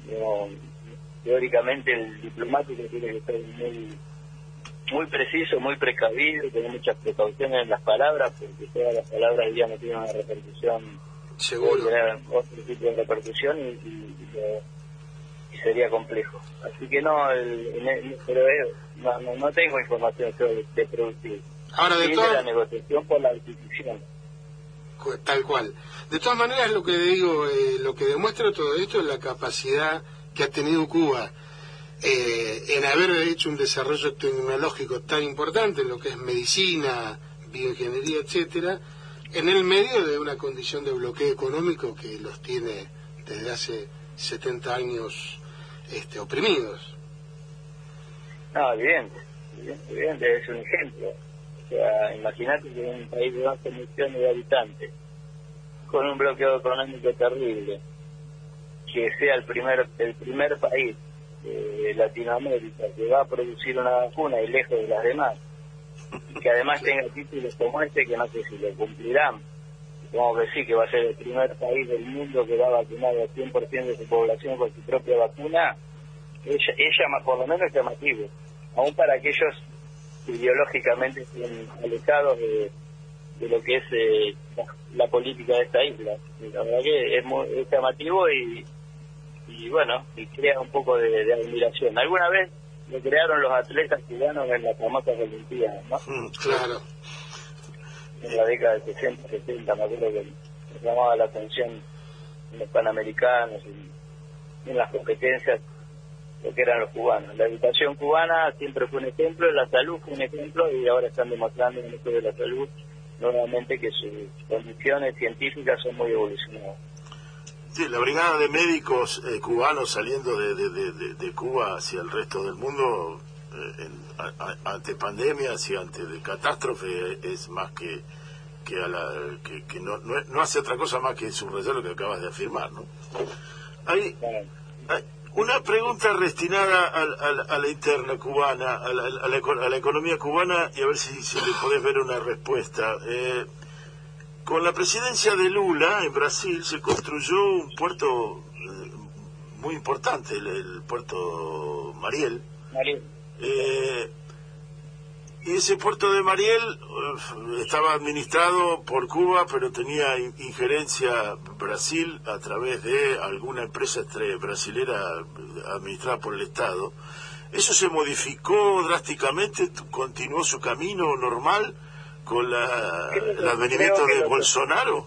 digo, teóricamente el diplomático tiene que ser muy muy preciso, muy precavido, tener muchas precauciones en las palabras, porque todas las palabras digamos tienen una repercusión, Seguro. otro tipo de repercusión y, y- y lo- y sería complejo. Así que no, el, pero eh, no, no, no tengo información sobre de producir. Ahora, de Sí, de la negociación por la adquisición. Tal cual. De todas maneras, lo que digo, eh, lo que demuestra todo esto es la capacidad que ha tenido Cuba eh, en haber hecho un desarrollo tecnológico tan importante en lo que es medicina, bioingeniería, etcétera, en el medio de una condición de bloqueo económico que los tiene desde hace 70 años este, oprimidos. No, evidente, evidente, evidente, es un ejemplo. O sea, imagínate que en un país de 11 millones de habitantes, con un bloqueo económico terrible, que sea el primer el primer país de Latinoamérica que va a producir una vacuna y lejos de las demás, y que además tenga títulos como este que no sé si lo cumplirán, como que sí, que va a ser el primer país del mundo que va a vacunar al 100% de su población con su propia vacuna, ella más por lo menos es llamativo, aún para aquellos que ideológicamente estén alejados de, de lo que es eh, la, la política de esta isla. La verdad que es, muy, es llamativo y, y bueno, y crea un poco de, de admiración. Alguna vez lo crearon los atletas cubanos en las famosas Olimpiadas, ¿no? Mm, Claro. en la década de 60, 70, me acuerdo que llamaba la atención en los panamericanos, en, en las competencias, lo que eran los cubanos. La educación cubana siempre fue un ejemplo, la salud fue un ejemplo y ahora están demostrando en esto de la salud nuevamente que sus condiciones científicas son muy evolucionadas. Sí, la brigada de médicos eh, cubanos saliendo de, de- de- de- Cuba hacia el resto del mundo eh, en- a- a- ante pandemias y ante de catástrofe es más que que, a la, que, que no, no, no hace otra cosa más que subrayar lo que acabas de afirmar, ¿no? Hay, hay una pregunta destinada al- al- a, la interna cubana, a la, a la eco- a la economía cubana y a ver si, si le podés ver una respuesta. Eh, con la presidencia de Lula en Brasil se construyó un puerto eh, muy importante, el, el puerto Mariel. María, Eh, ese puerto de Mariel estaba administrado por Cuba, pero tenía in- injerencia Brasil a través de alguna empresa brasilera eh, administrada por el Estado. Eso se modificó drásticamente, continuó su camino normal con la, el advenimiento de Bolsonaro.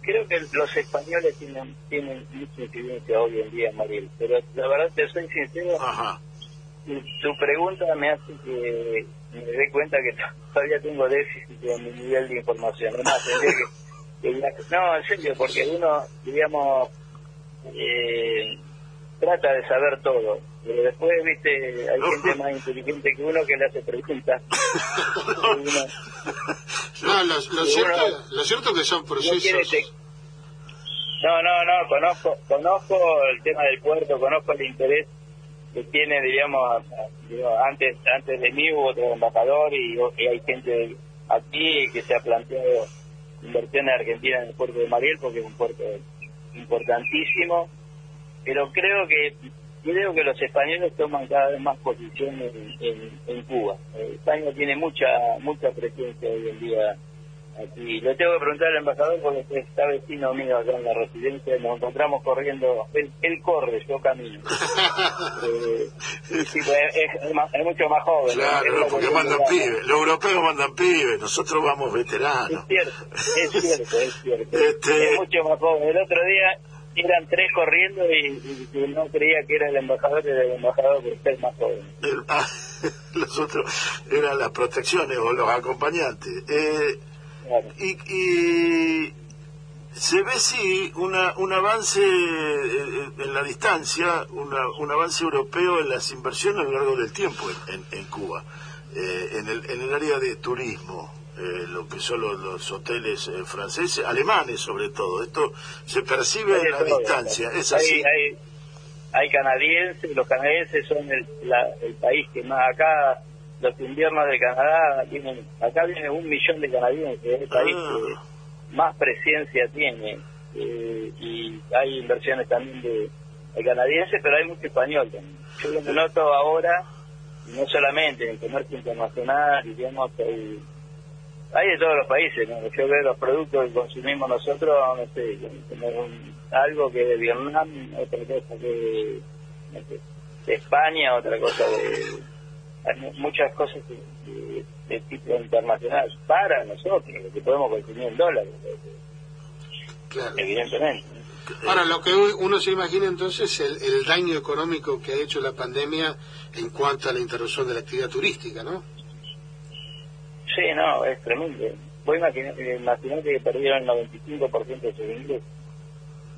creo que los españoles tienen, tienen mucha incidencia hoy en día, Mariel, pero la verdad te soy sincero, Ajá. Tu, pregunta me hace que me dé cuenta que todavía tengo déficit en mi nivel de información. Es más, que- que la- no, en serio, porque uno, digamos, eh, trata de saber todo, pero después, viste, hay gente más inteligente que uno que le hace preguntas. No, lo, cierto, uno- lo cierto que son procesos. No, no, no, conozco, conozco el tema del puerto, conozco el interés que tiene, digo, antes antes de mí hubo otro embajador y, y hay gente aquí que se ha planteado inversión en Argentina en el puerto de Mariel porque es un puerto importantísimo, pero creo que creo que los españoles toman cada vez más posición en, en, en Cuba. Eh, España tiene mucha mucha presencia hoy en día aquí. Le tengo que preguntar al embajador porque está vecino mío acá en la residencia, nos encontramos corriendo, él, él corre, yo camino. Eh, sí, pues, es, es más- es mucho más joven. Es Claro, porque mandan pibes. Los europeos mandan pibes, nosotros vamos Es veteranos. cierto, es cierto, es cierto. Este- Es mucho más joven. El otro día eran tres corriendo y, y no creía que era el embajador, era el embajador por ser más joven. El- ah, los otros eran las protecciones o los acompañantes. Eh, Claro. y, y se ve, sí, una, un avance eh, en la distancia, una- un avance europeo en las inversiones a lo largo del tiempo en, en- en Cuba, eh, en, el, en el área de turismo. eh, lo que son los, los hoteles eh, franceses, alemanes sobre todo. Esto se percibe Hay en la distancia. Es hay, así. hay, hay canadienses, los canadienses son el, la- el país que más acá, los inviernos de Canadá, vienen, acá viene un millón de canadienses, es el país Ah. que más presencia tiene. eh, y hay inversiones también de, de canadienses, pero hay mucho español también. Yo lo que noto ahora, no solamente en el comercio internacional, digamos, hay, hay de todos los países, ¿no? Yo veo los productos que consumimos nosotros, no sé, como un algo que de Vietnam, otra cosa que no sé, de España, otra cosa de... Muchas cosas de, de- de tipo internacional para nosotros, que podemos consumir en dólares, Claro. evidentemente. Ahora, lo que uno se imagina entonces es el, el daño económico que ha hecho la pandemia en cuanto a la interrupción de la actividad turística, ¿no? Sí, no, es tremendo. Vos imaginate que perdieron el 95% de sus ingresos.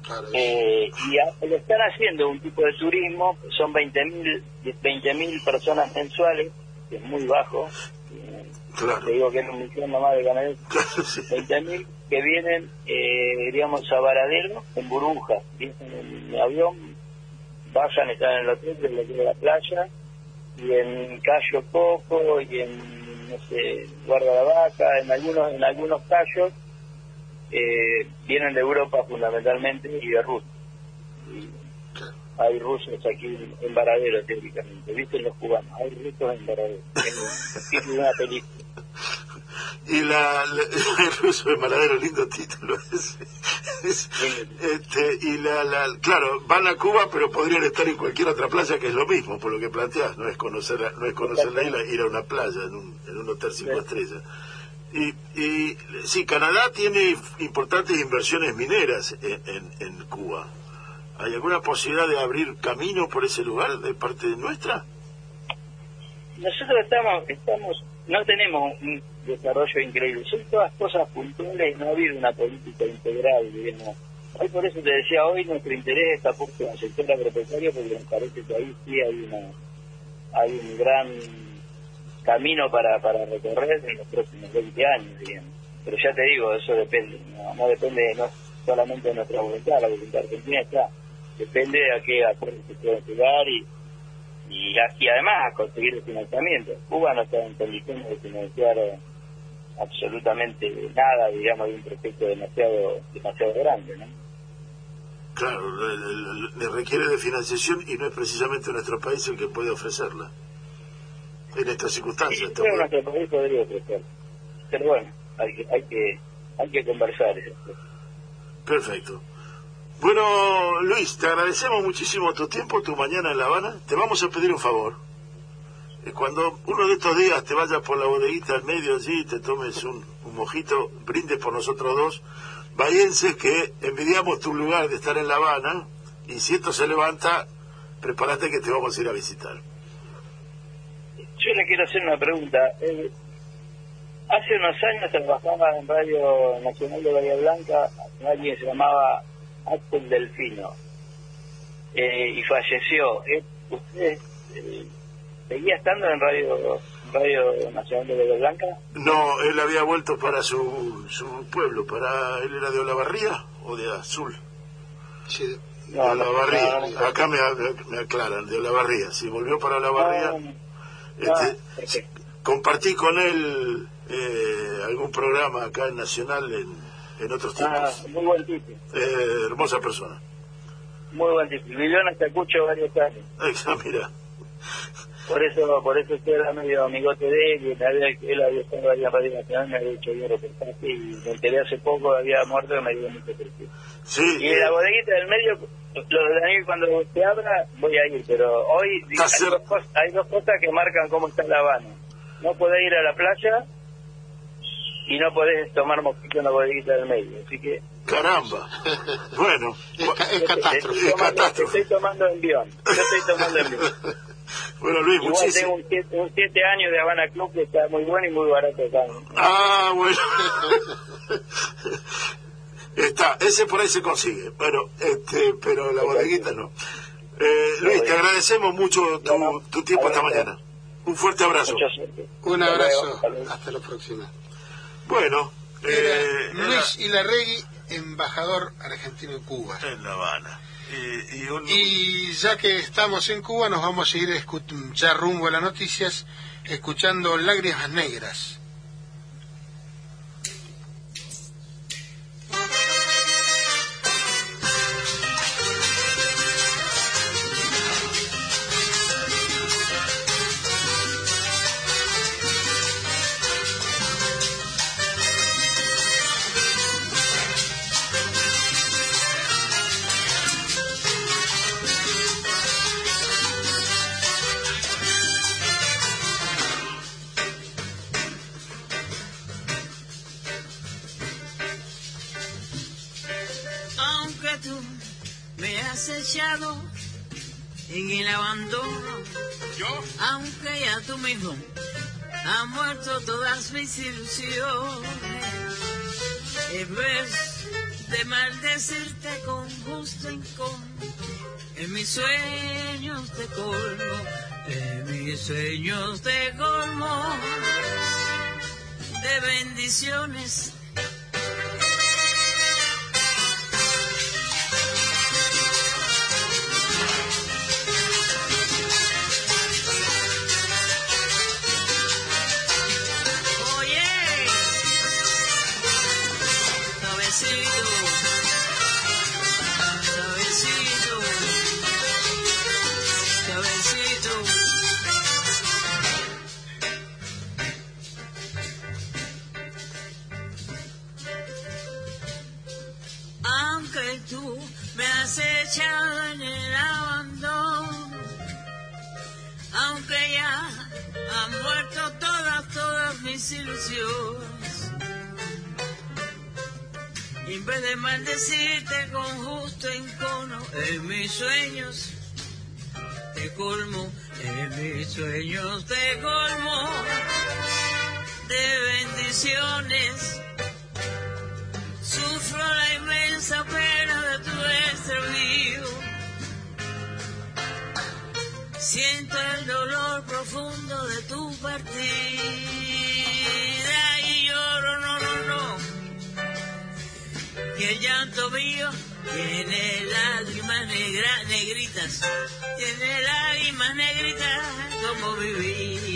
Claro, Eh, y a- lo están haciendo un tipo de turismo, son 20.000 20.000 personas mensuales, que es muy bajo. Eh, Claro. Te digo que es un millón nomás de canadienses. Claro, sí. 20.000 que vienen, eh, digamos, a Varadero en burbujas. Vienen en avión, bajan, están en el hotel, en la playa, y en Cayo Coco, y en, no sé, Guarda la Vaca, en algunos, en algunos callos, eh, vienen de Europa fundamentalmente y de Rusia. Hay rusos aquí en, en Varadero, teóricamente. ¿Viste los cubanos? Hay rusos en Varadero. Es una película. Y la, la- el ruso de Maladero, lindo título ese. Es- este, y la, la, claro, van a Cuba, pero podrían estar en cualquier otra playa, que es lo mismo, por lo que planteas, no es conocer, no es conocer la isla, ir a una playa en un, en un hotel cinco estrellas. Y, y sí, Canadá tiene importantes inversiones mineras en, en, en Cuba. ¿Hay alguna posibilidad de abrir camino por ese lugar de parte nuestra? nosotros estamos, estamos, no tenemos un desarrollo increíble, son todas cosas puntuales, no ha habido una política integral, digamos. Hoy por eso te decía, hoy nuestro interés está puesto en el sector agropecuario porque me parece que ahí sí hay una hay un gran camino para, para recorrer en los próximos 20 años, digamos. Pero ya te digo, eso depende, no, no depende no solamente de nuestra voluntad, la voluntad argentina está, depende de a qué acuerdos se pueden llegar y, y, y además conseguir el financiamiento. Cuba no está en condiciones de financiar eh, absolutamente nada, digamos, de un proyecto demasiado demasiado grande, ¿no? Claro, le requiere de financiación y no es precisamente nuestro país el que puede ofrecerla. En estas circunstancias. Creo que estamos- nuestro país podría ofrecer. Pero bueno, hay que, hay que, hay que conversar. Perfecto. Bueno, Luis, te agradecemos muchísimo tu tiempo, tu mañana en La Habana. Te vamos a pedir un favor. Eh, Cuando uno de estos días te vayas por la bodeguita al medio allí, te tomes un, un mojito, brindes por nosotros dos, vayense que envidiamos tu lugar de estar en La Habana y si esto se levanta, prepárate que te vamos a ir a visitar. Yo le quiero hacer una pregunta. Eh, hace unos años trabajaba en Radio Nacional de Bahía Blanca alguien que se llamaba Axel Delfino eh, y falleció. Eh, ¿Usted eh, seguía estando en Radio Radio Nacional de Bahía Blanca? No, él había vuelto para su, su pueblo, para él era de Olavarría o de Azul. sí, de No, no, Olavarría. no, no. Acá me, me aclaran, de Olavarría. Si volvió para Olavarría, No, no, este, perfecto. compartí con él eh, algún programa acá en Nacional en, en otros Ah, tiempos. muy buen tipo. Eh, hermosa persona. Muy buen tipo. Vivió en Ayacucho varios años. Ah, mira. Por eso, por eso usted era medio amigote de él, y me había, él había estado en Radio Nacional, me había hecho bien reportaje y me enteré hace poco, había muerto me dio mucho tristeza. Sí, Y eh, la bodeguita del medio, lo de Daniel cuando se abra, voy a ir, pero hoy hay dos, cos- hay dos cosas que marcan cómo está La Habana. No podés ir a la playa y no podés tomar mosquito en la bodeguita del medio. Así que caramba. Bueno, es, ca- es catástrofe. estoy tomando, catástrofe. estoy tomando envión. Yo estoy tomando envión. bueno Luis, Igual tengo muchísimo. un siete, un siete años de Habana Club que está muy bueno y muy barato acá. Ah, bueno. Está, ese por ahí se consigue. Bueno, este, pero la bodeguita no. Eh, Luis, te agradecemos mucho tu, tu tiempo esta mañana. Un fuerte abrazo. Mucha suerte. Un abrazo. hasta la próxima. Bueno, Era eh, Luis Ilarregui, embajador argentino en Cuba. en La Habana. Y, y ya que estamos en Cuba, nos vamos a ir ya rumbo a las noticias, escuchando Lágrimas Negras. Has muerto todas mis ilusiones. En vez de maldecirte con gusto en en mis sueños te colmo, en mis sueños te colmo de bendiciones sueños te colmo de bendiciones. Sufro la inmensa pena de tu extravío. Siento el dolor profundo de tu partida y lloro, no, no, no. Que el llanto mío tiene lágrimas negras, negritas como mi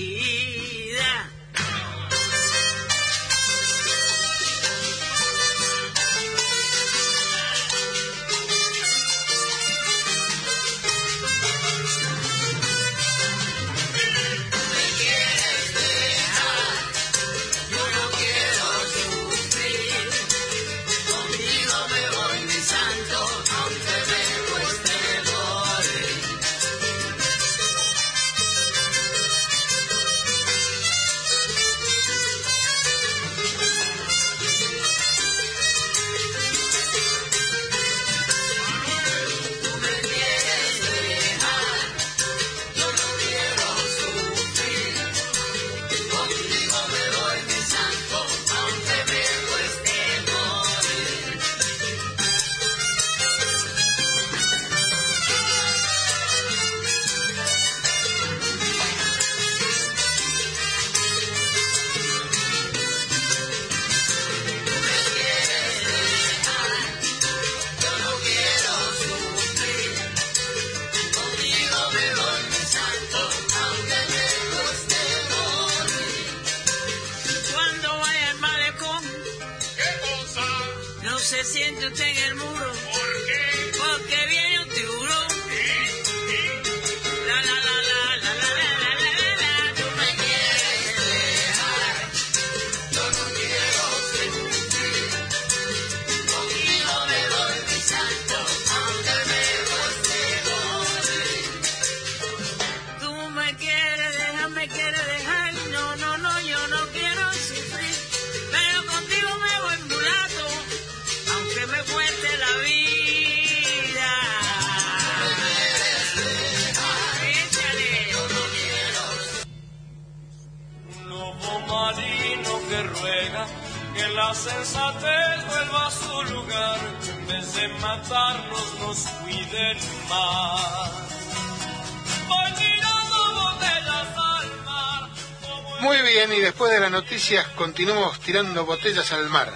noticias continuamos tirando botellas al mar.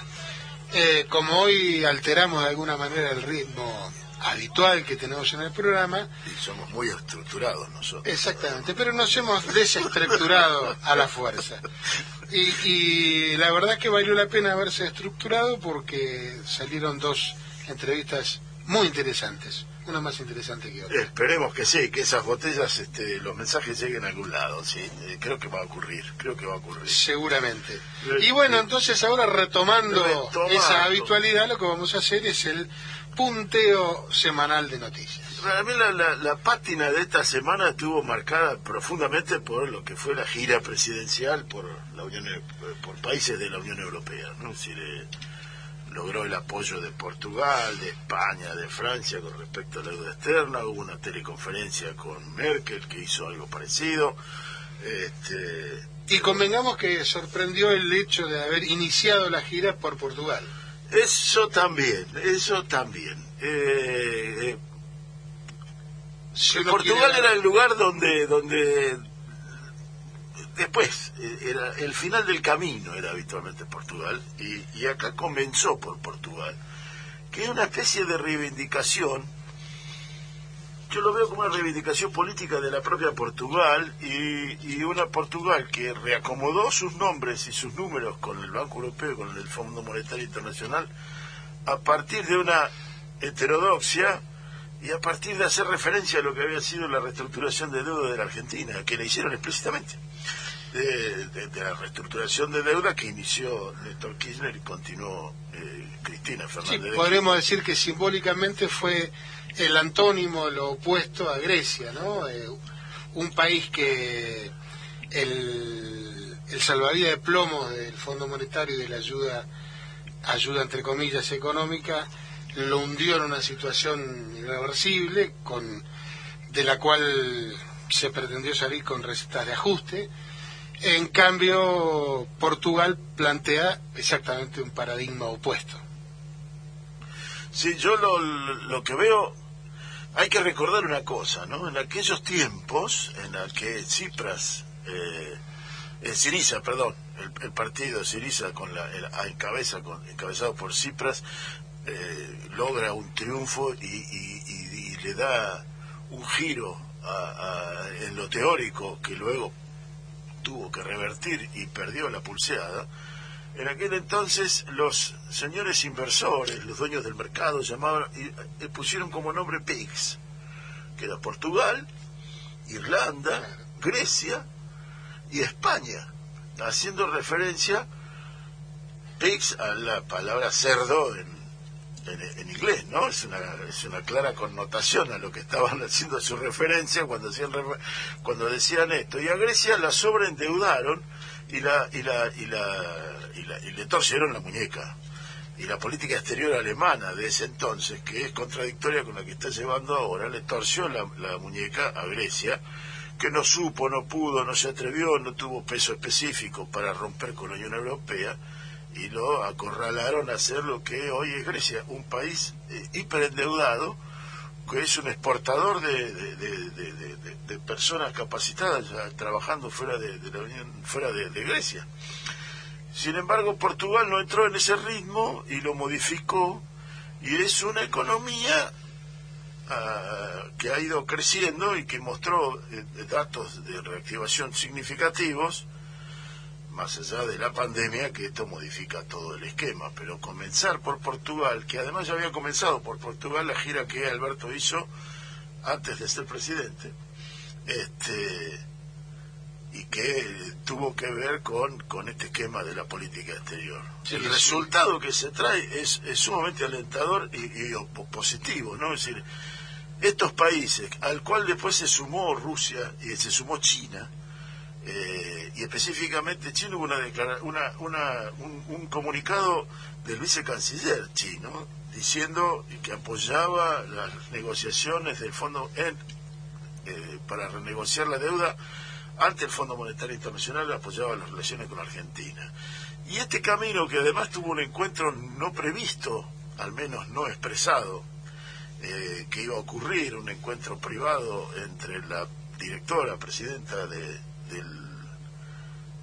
Eh, como hoy alteramos de alguna manera el ritmo habitual que tenemos en el programa. Y somos muy estructurados nosotros. Exactamente, pero nos hemos desestructurado a la fuerza. Y, y la verdad que valió la pena haberse estructurado porque salieron dos entrevistas muy interesantes una más interesante que otra. Esperemos que sí, que esas botellas, este, los mensajes lleguen a algún lado, sí. Eh, creo que va a ocurrir, creo que va a ocurrir. Seguramente. y bueno, entonces ahora retomando, esa habitualidad, lo que vamos a hacer es el punteo semanal de noticias. Para mí la, la, pátina de esta semana estuvo marcada profundamente por lo que fue la gira presidencial por la Unión por países de la Unión Europea, ¿no? Es decir, eh, logró el apoyo de Portugal, de España, de Francia con respecto a la deuda externa, hubo una teleconferencia con Merkel que hizo algo parecido. Este, Y convengamos que sorprendió el hecho de haber iniciado la gira por Portugal. eso también, eso también. Eh, eh, Si Portugal quiere- era el lugar donde donde después eh, era el final del camino era habitualmente Portugal y, acá comenzó por Portugal que es una especie de reivindicación yo lo veo como una reivindicación política de la propia Portugal y, y una Portugal que reacomodó sus nombres y sus números con el Banco Europeo y con el Fondo Monetario Internacional a partir de una heterodoxia y a partir de hacer referencia a lo que había sido la reestructuración de deuda de la Argentina, que la hicieron explícitamente, de, de- de la reestructuración de deuda que inició Néstor Kirchner y continuó eh, Cristina Sí, Fernández de podremos decir que simbólicamente fue el antónimo, lo opuesto a Grecia, ¿no? Eh, un país que el, el salvavidas de plomo del Fondo Monetario y de la ayuda, ayuda entre comillas económica, lo hundió en una situación irreversible con, de la cual se pretendió salir con recetas de ajuste. En cambio, Portugal plantea exactamente un paradigma opuesto. Sí, yo lo, lo que veo, hay que recordar una cosa, ¿no? En aquellos tiempos en la que Tsipras, eh, eh, Siriza, perdón, el, el partido Siriza con la, el- encabeza, con, encabezado por Tsipras, eh, logra un triunfo y, y- y- y le da un giro a- en lo teórico que luego tuvo que revertir y perdió la pulseada. En aquel entonces los señores inversores, los dueños del mercado, llamaban y eh, pusieron como nombre PIGS, que era Portugal, Irlanda, Grecia y España, haciendo referencia PIGS a la palabra cerdo en, en, inglés, ¿no? Es una, es una clara connotación a lo que estaban haciendo su referencia cuando, hacían cuando decían esto. Y a Grecia la sobreendeudaron y la y la y la y, la- y le torcieron la muñeca y la política exterior alemana de ese entonces que es contradictoria con la que está llevando ahora le torció la, la muñeca a Grecia que no supo no pudo no se atrevió no tuvo peso específico para romper con la Unión Europea y lo acorralaron a hacer lo que hoy es Grecia un país eh, hiperendeudado que es un exportador de, personas capacitadas ya trabajando fuera de, la Unión, fuera de, de Grecia. Sin embargo, Portugal no entró en ese ritmo y lo modificó y es una economía ah, que ha ido creciendo y que mostró eh, datos de reactivación significativos más allá de la pandemia, que esto modifica todo el esquema, pero comenzar por Portugal, que además ya había comenzado por Portugal la gira que Alberto hizo antes de ser presidente, este y que tuvo que ver con, con este esquema de la política exterior. Sí, el sí. resultado que se trae es, es sumamente alentador y, y positivo, ¿no? Es decir, estos países, al cual después se sumó Rusia y se sumó China, eh, y específicamente China hubo una una, una- un, un comunicado del vicecanciller chino diciendo que apoyaba las negociaciones del fondo en, eh, para renegociar la deuda ante el Fondo Monetario Internacional apoyaba las relaciones con Argentina. Y este camino que además tuvo un encuentro no previsto, al menos no expresado, eh, que iba a ocurrir, un encuentro privado entre la directora, presidenta de- del,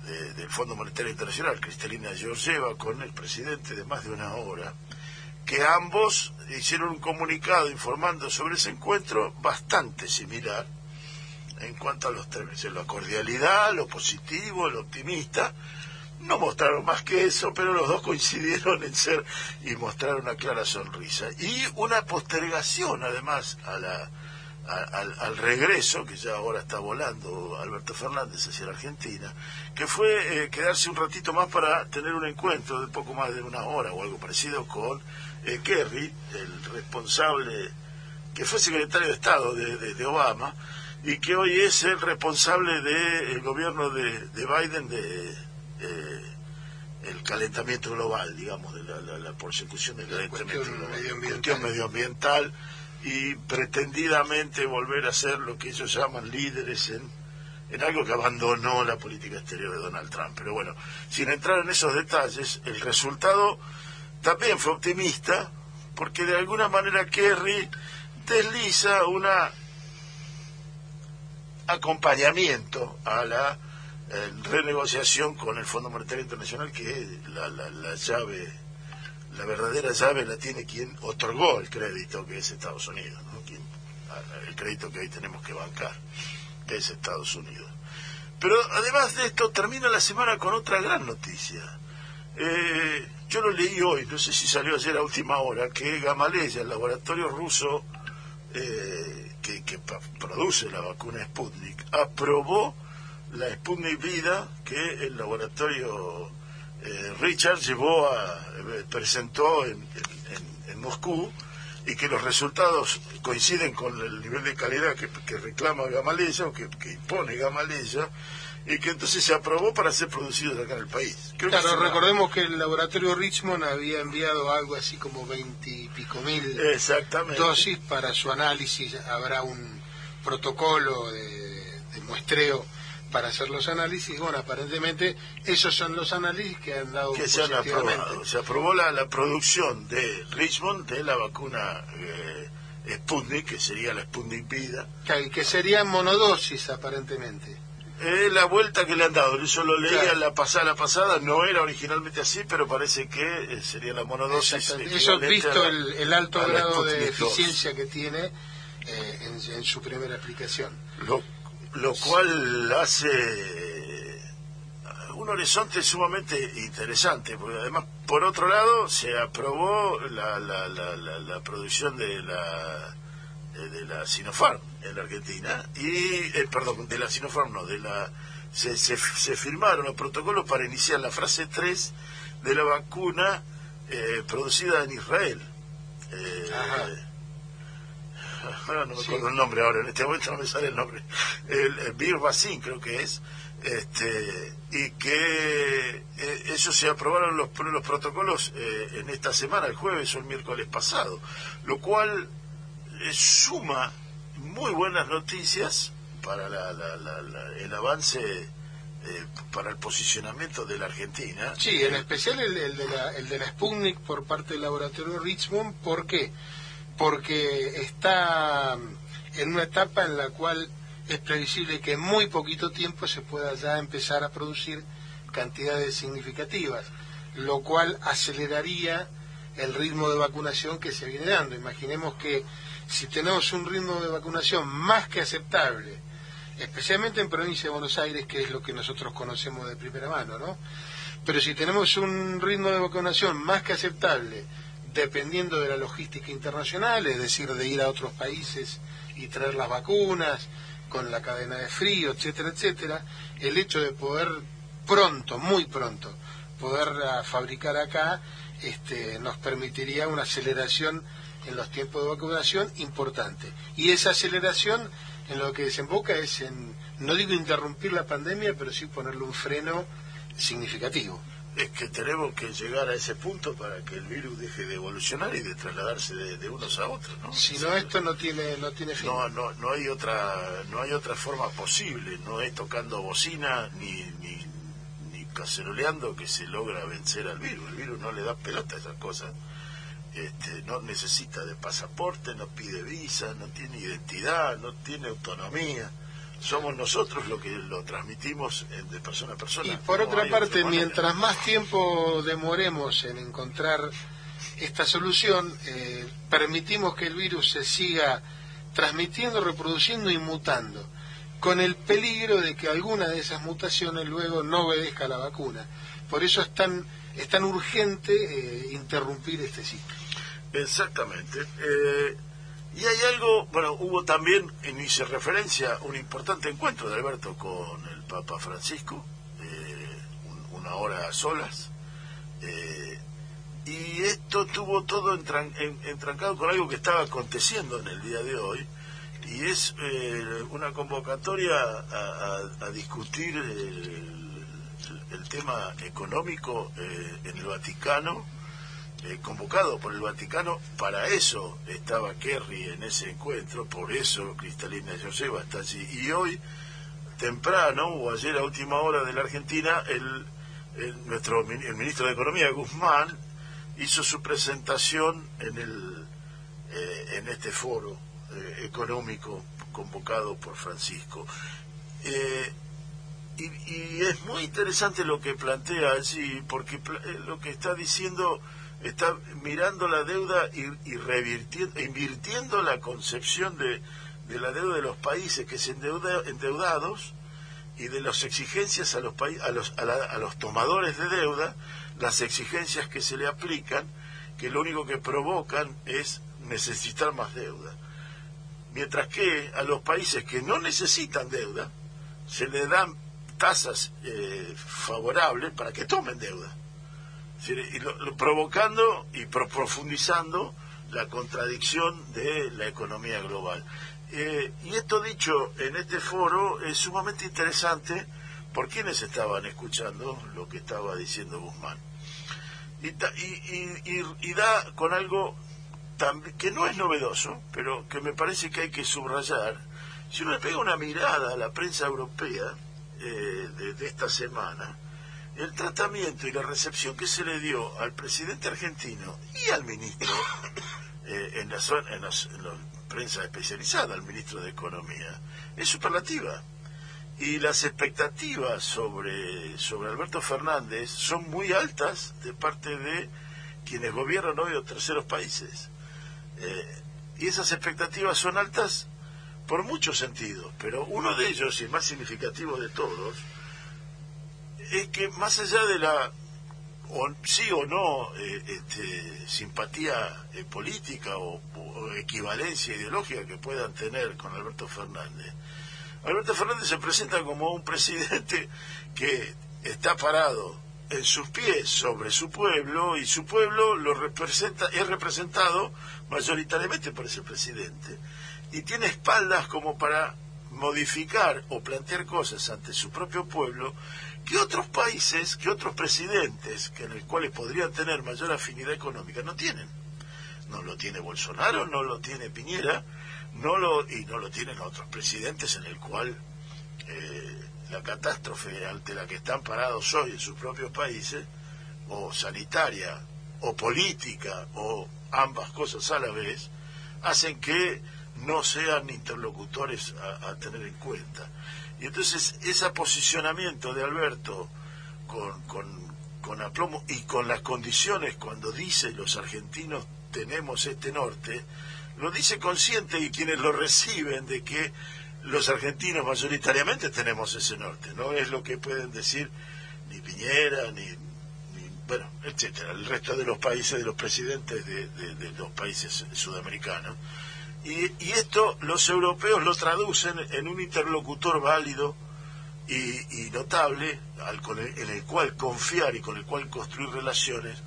de- del Fondo Monetario Internacional, Cristalina Georgieva, con el presidente de más de una hora, que ambos hicieron un comunicado informando sobre ese encuentro bastante similar en cuanto a los términos, la cordialidad, lo positivo, lo optimista. No mostraron más que eso, pero los dos coincidieron en ser y mostrar una clara sonrisa. Y una postergación, además, a la, al, al regreso, que ya ahora está volando Alberto Fernández hacia la Argentina, que fue eh, quedarse un ratito más para tener un encuentro de poco más de una hora o algo parecido con eh, Kerry, el responsable, que fue secretario de Estado de, de- de Obama, y que hoy es el responsable del gobierno de, de Biden, de, eh, el calentamiento global, digamos, de la, la, la persecución del calentamiento global, medioambiental. cuestión medioambiental y pretendidamente volver a ser lo que ellos llaman líderes en, en algo que abandonó la política exterior de Donald Trump. Pero bueno, sin entrar en esos detalles, el resultado también fue optimista, porque de alguna manera Kerry desliza una acompañamiento a la eh, renegociación con el Fondo Monetario Internacional que la, la, la llave, la verdadera llave la tiene quien otorgó el crédito, que es Estados Unidos, ¿no? El crédito que hoy tenemos que bancar, que es Estados Unidos. Pero además de esto, termina la semana con otra gran noticia. Eh, yo lo leí hoy, no sé si salió ayer a última hora, que Gamaleya, el laboratorio ruso eh, que, produce la vacuna Sputnik, aprobó la Sputnik Vida que el laboratorio Richard llevó a, eh, presentó en, en- en- Moscú y que los resultados coinciden con el nivel de calidad que, que reclama Gamaleya o que, que impone Gamaleya y que entonces se aprobó para ser producido acá en el país. Creo Claro, recordemos que el laboratorio Richmond había enviado algo así como 20 y pico mil dosis para su análisis. Habrá un protocolo de, de muestreo para hacer los análisis. Bueno, aparentemente esos son los análisis que han dado que se han aprobado. Se aprobó la, la producción de Richmond de la vacuna eh, Sputnik, que sería la Sputnik Vida. Y que sería monodosis aparentemente. Es la vuelta que le han dado. Yo lo leía Claro. la pasada, la pasada, no era originalmente así, pero parece que eh, sería la monodosis. Eso visto la- el, el alto grado de Sputnik 2. eficiencia que tiene eh, en, en su primera aplicación. Lo, lo cual hace eh, un horizonte sumamente interesante, porque además, por otro lado, se aprobó la, la, la, la, la producción de la eh, de la Sinopharm en la Argentina y eh, perdón de la Sinopharm no de la se, se, se firmaron los protocolos para iniciar la fase 3 de la vacuna eh, producida en Israel. Eh, no me Sí. acuerdo el nombre ahora, en este momento no me sale el nombre. El, el Vaccine creo que es, este, y que eh, ellos se aprobaron los, los protocolos eh, en esta semana, el jueves o el miércoles pasado, lo cual eh, suma muy buenas noticias para la- la- la- el avance, eh, para el posicionamiento de la Argentina. Sí, en especial el, el de la, el de la Sputnik por parte del laboratorio Richmond. ¿Por qué? Porque está en una etapa en la cual es previsible que en muy poquito tiempo se pueda ya empezar a producir cantidades significativas, lo cual aceleraría el ritmo de vacunación que se viene dando. Imaginemos que si tenemos un ritmo de vacunación más que aceptable, especialmente en provincia de Buenos Aires, que es lo que nosotros conocemos de primera mano, ¿no? Pero si tenemos un ritmo de vacunación más que aceptable, dependiendo de la logística internacional, es decir, de ir a otros países y traer las vacunas, con la cadena de frío, etcétera, etcétera, el hecho de poder pronto, muy pronto, poder ah, fabricar acá, este, nos permitiría una aceleración en los tiempos de vacunación importante. Y esa aceleración en lo que desemboca es en, no digo interrumpir la pandemia, pero sí ponerle un freno significativo. Es que tenemos que llegar a ese punto para que el virus deje de evolucionar y de trasladarse de, de unos a otros, ¿no? Si no, esto no tiene, no tiene fin. no, no, no hay otra, no hay otra forma posible, no es tocando bocina ni, ni, ni caceroleando que se logra vencer al virus. El virus no le da pelota a esas cosas. Este, no necesita de pasaporte, no pide visa, no tiene identidad, no tiene autonomía. Somos nosotros los que lo transmitimos de persona a persona. Y por No otra parte, mientras más tiempo demoremos en encontrar esta solución, eh, permitimos que el virus se siga transmitiendo, reproduciendo y mutando, con el peligro de que alguna de esas mutaciones luego no obedezca a la vacuna. Por eso es tan, es tan urgente eh, interrumpir este ciclo. Exactamente. Eh, y hay algo, bueno, hubo también, en hice referencia, un importante encuentro de Alberto con el Papa Francisco, eh, un- una hora a solas, eh, y esto tuvo todo entran- en- entrancado con algo que estaba aconteciendo en el día de hoy, y es eh, una convocatoria a, a- discutir el, tema económico en el Vaticano, eh, convocado por el Vaticano, para eso estaba Kerry en ese encuentro, por eso Cristalina Joseba está allí. Y hoy, temprano, o ayer a última hora de la Argentina, el, nuestro, el ministro de Economía, Guzmán, hizo su presentación en, el, eh, en este foro económico convocado por Francisco. Eh, y, es muy interesante lo que plantea allí, porque eh, lo que está diciendo está mirando la deuda y, invirtiendo la concepción de, la deuda de los países que se endeuda, endeudados y de las exigencias a los, a, los, a, los tomadores de deuda, las exigencias que se le aplican, que lo único que provocan es necesitar más deuda. Mientras que a los países que no necesitan deuda, se le dan tasas eh, favorables para que tomen deuda. Y provocando y profundizando la contradicción de la economía global. Eh, y esto dicho en este foro es sumamente interesante por quienes estaban escuchando lo que estaba diciendo Guzmán. Y, y, y da con algo que no es novedoso, pero que me parece que hay que subrayar, si uno le pega una mirada a la prensa europea eh, de, esta semana, el tratamiento y la recepción que se le dio al presidente argentino y al ministro eh, en, la, en, la prensa especializada, al ministro de Economía, es superlativa. Y las expectativas sobre, sobre Alberto Fernández son muy altas de parte de quienes gobiernan hoy los terceros países. Eh, y esas expectativas son altas por muchos sentidos, pero uno de ellos, y el más significativo de todos, es que más allá de la sí o no eh, este, simpatía eh, política o, equivalencia ideológica que puedan tener con Alberto Fernández, Alberto Fernández se presenta como un presidente que está parado en sus pies sobre su pueblo y su pueblo lo representa es representado mayoritariamente por ese presidente. Y tiene espaldas como para modificar o plantear cosas ante su propio pueblo que otros países, que otros presidentes, que en el cuales podrían tener mayor afinidad económica, no tienen. No lo tiene Bolsonaro, no lo tiene Piñera, no lo, y no lo tienen otros presidentes en el cual eh, la catástrofe ante la que están parados hoy en sus propios países, o sanitaria, o política, o ambas cosas a la vez, hacen que no sean interlocutores a, tener en cuenta. Y entonces ese posicionamiento de Alberto con, con, con aplomo y con las condiciones cuando dice los argentinos tenemos este norte, lo dice consciente y quienes lo reciben de que los argentinos mayoritariamente tenemos ese norte, no es lo que pueden decir ni Piñera, ni, bueno, etcétera, el resto de los países, de los presidentes de, de los países sudamericanos. Y, esto los europeos lo traducen en un interlocutor válido y, notable al, en el cual confiar y con el cual construir relaciones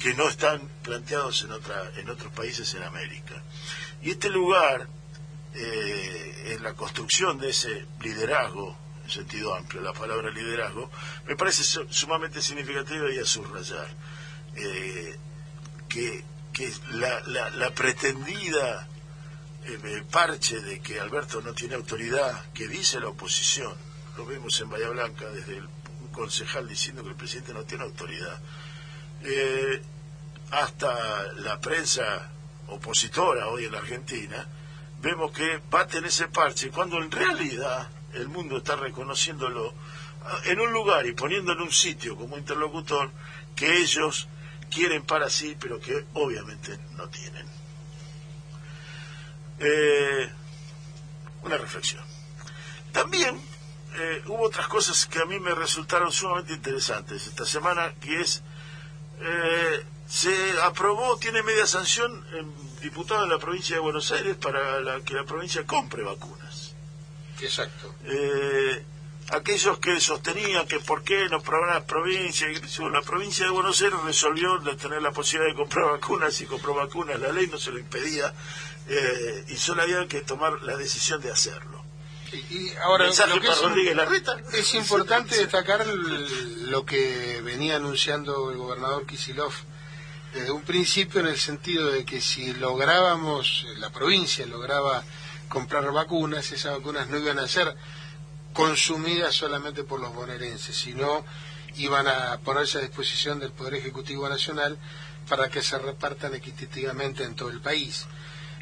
que no están planteados en, otra, en otros países en América. Y este lugar, eh, en la construcción de ese liderazgo, en sentido amplio, la palabra liderazgo, me parece sumamente significativa y a subrayar. Eh, que, que la, la, la pretendida el parche de que Alberto no tiene autoridad, que dice la oposición, lo vemos en Bahía Blanca desde el, un concejal diciendo que el presidente no tiene autoridad, eh, hasta la prensa opositora hoy en la Argentina, vemos que baten ese parche cuando en realidad el mundo está reconociéndolo en un lugar y poniéndolo en un sitio como interlocutor que ellos quieren para sí, pero que obviamente no tienen. Eh, una reflexión. También eh, hubo otras cosas que a mí me resultaron sumamente interesantes esta semana, que es, eh, se aprobó, tiene media sanción diputado en la provincia de Buenos Aires para la, que la provincia compre vacunas. Exacto. aquellos que sostenían que por qué no probaban las provincias, la provincia de Buenos Aires resolvió de tener la posibilidad de comprar vacunas y compró vacunas, la ley no se lo impedía, eh, y solo había que tomar la decisión de hacerlo. Sí, y ahora lo que es, Rodríguez Larreta. es importante destacar el- lo que venía anunciando el gobernador Kisilov desde un principio en el sentido de que si lográbamos, la provincia lograba comprar vacunas, esas vacunas no iban a ser consumidas solamente por los bonaerenses, sino iban a ponerse a disposición del Poder Ejecutivo Nacional para que se repartan equitativamente en todo el país.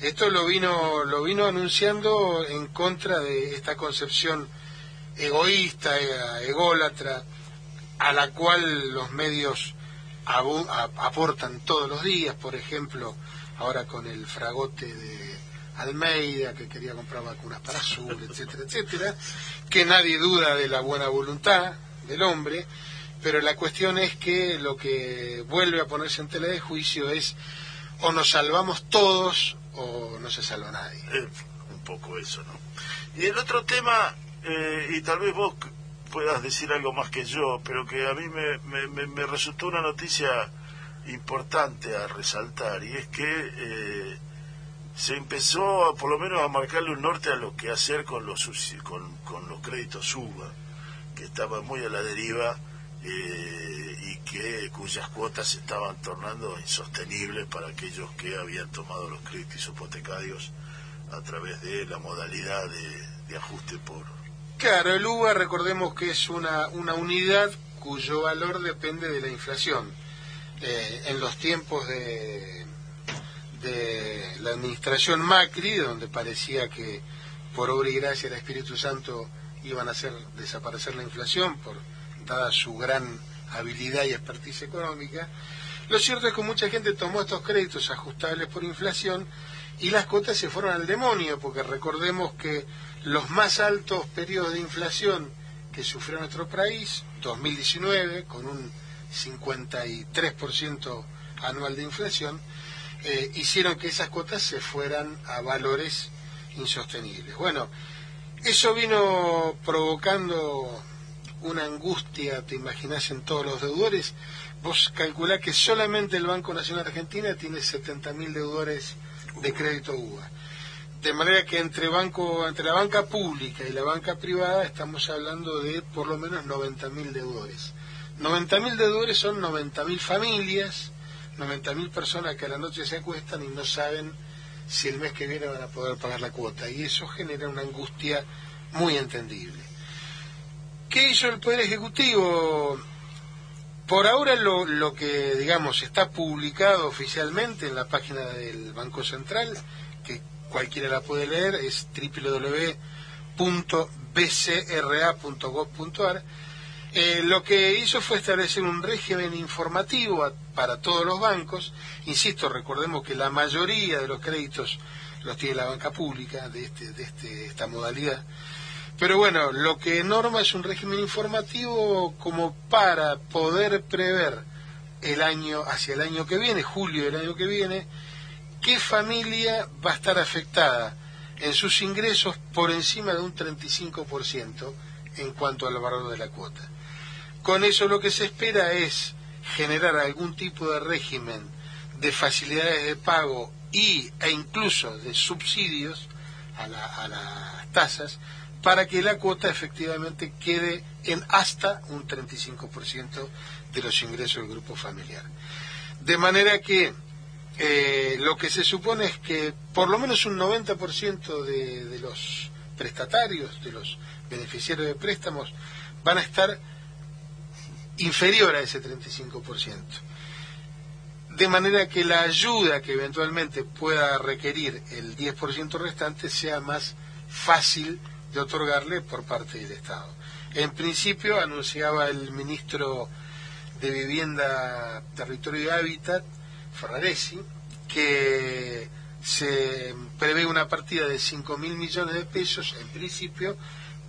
Esto lo vino, lo vino anunciando en contra de esta concepción egoísta, e- ególatra, a la cual los medios aportan todos los días, por ejemplo, ahora con el fragote de Almeida, que quería comprar vacunas para Azul, etcétera, etcétera, que nadie duda de la buena voluntad del hombre, pero la cuestión es que lo que vuelve a ponerse en tela de juicio es o nos salvamos todos o no se salva nadie. Eh, un poco eso, ¿no? Y el otro tema, eh, y tal vez vos puedas decir algo más que yo, pero que a mí me, me, me- me resultó una noticia importante a resaltar, y es que eh, se empezó a, por lo menos a marcarle un norte a lo que hacer con los, con, con los créditos UBA, que estaban muy a la deriva eh, y que cuyas cuotas se estaban tornando insostenibles para aquellos que habían tomado los créditos hipotecarios a través de la modalidad de, ajuste por Claro, el UVA recordemos que es una, una unidad cuyo valor depende de la inflación. Eh, en los tiempos de, de la administración Macri, donde parecía que por obra y gracia del Espíritu Santo iban a hacer desaparecer la inflación, por dada su gran habilidad y expertise económica, lo cierto es que mucha gente tomó estos créditos ajustables por inflación y las cuotas se fueron al demonio, porque recordemos que los más altos periodos de inflación que sufrió nuestro país, 2019, con un 53% anual de inflación, eh, hicieron que esas cuotas se fueran a valores insostenibles. Bueno, eso vino provocando una angustia, te imaginas, en todos los deudores. Vos calculás que solamente el Banco Nacional Argentina tiene 70.000 deudores de crédito UBA. De manera que entre, banco, entre la banca pública y la banca privada estamos hablando de por lo menos 90.000 deudores. 90.000 deudores son 90.000 familias, 90.000 personas que a la noche se acuestan y no saben si el mes que viene van a poder pagar la cuota. Y eso genera una angustia muy entendible. ¿Qué hizo el Poder Ejecutivo? Por ahora lo, que, digamos, está publicado oficialmente en la página del Banco Central, que cualquiera la puede leer, es www.bcra.gov.ar. Eh, lo que hizo fue establecer un régimen informativo para todos los bancos. Insisto, recordemos que la mayoría de los créditos los tiene la banca pública de, este, de este, esta modalidad. Pero bueno, lo que norma es un régimen informativo como para poder prever el año, hacia el año que viene, julio del año que viene, qué familia va a estar afectada en sus ingresos por encima de un 35% en cuanto al valor de la cuota. Con eso lo que se espera es generar algún tipo de régimen de facilidades de pago y, e incluso de subsidios a, la- a las tasas para que la cuota efectivamente quede en hasta un 35% de los ingresos del grupo familiar. De manera que eh, lo que se supone es que por lo menos un 90% de, de los prestatarios, de los beneficiarios de préstamos, van a estar inferior a ese 35%. De manera que la ayuda que eventualmente pueda requerir el 10% restante sea más fácil de otorgarle por parte del Estado. En principio, anunciaba el ministro de Vivienda, Territorio y Hábitat, Ferraresi, que se prevé una partida de 5 mil millones de pesos, en principio,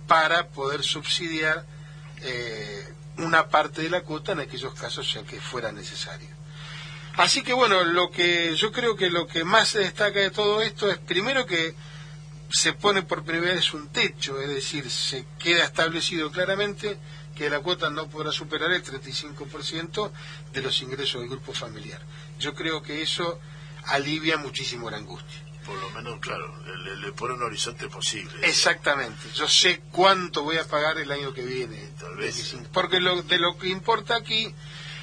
para poder subsidiar eh, una parte de la cuota en aquellos casos en que fuera necesario. Así que bueno, lo que yo creo que lo que más se destaca de todo esto es primero que se pone por primera vez un techo, es decir, se queda establecido claramente que la cuota no podrá superar el 35% de los ingresos del grupo familiar. Yo creo que eso alivia muchísimo la angustia. por lo menos, claro, le, le pone un horizonte posible. Exactamente. Yo sé cuánto voy a pagar el año que viene. Tal vez. Porque lo, de lo que importa aquí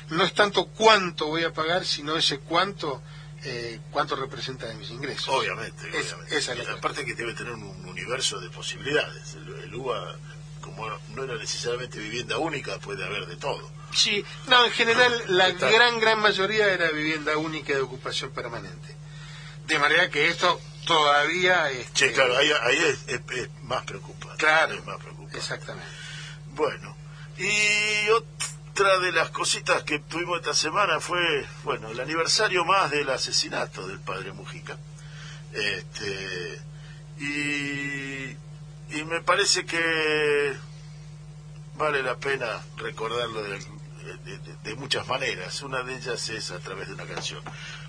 no es tanto cuánto voy a pagar, sino ese cuánto eh, cuánto representa de mis ingresos. Obviamente, Es- obviamente. esa es la Y aparte que debe tener un, un universo de posibilidades. El, el UBA, como no era necesariamente vivienda única, puede haber de todo. Sí, no, en general la Está- gran, gran mayoría era vivienda única de ocupación permanente. De manera que esto todavía... este, Sí, claro, ahí, ahí es, es- es más preocupante. Claro, Es más preocupante. exactamente. Bueno, y otra de las cositas que tuvimos esta semana fue, bueno, el aniversario más del asesinato del padre Mujica. Este, y, y me parece que vale la pena recordarlo de, de- de- de muchas maneras. Una de ellas es a través de una canción.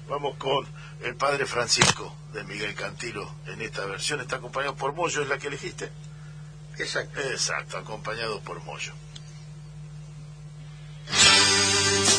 Vamos con el padre Francisco de Miguel Cantilo en esta versión. Está acompañado por Moyo, ¿es la que elegiste? Exacto. Exacto, acompañado por Moyo.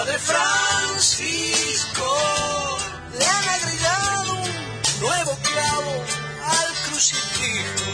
Padre Francisco, le han agregado un nuevo clavo al crucifijo.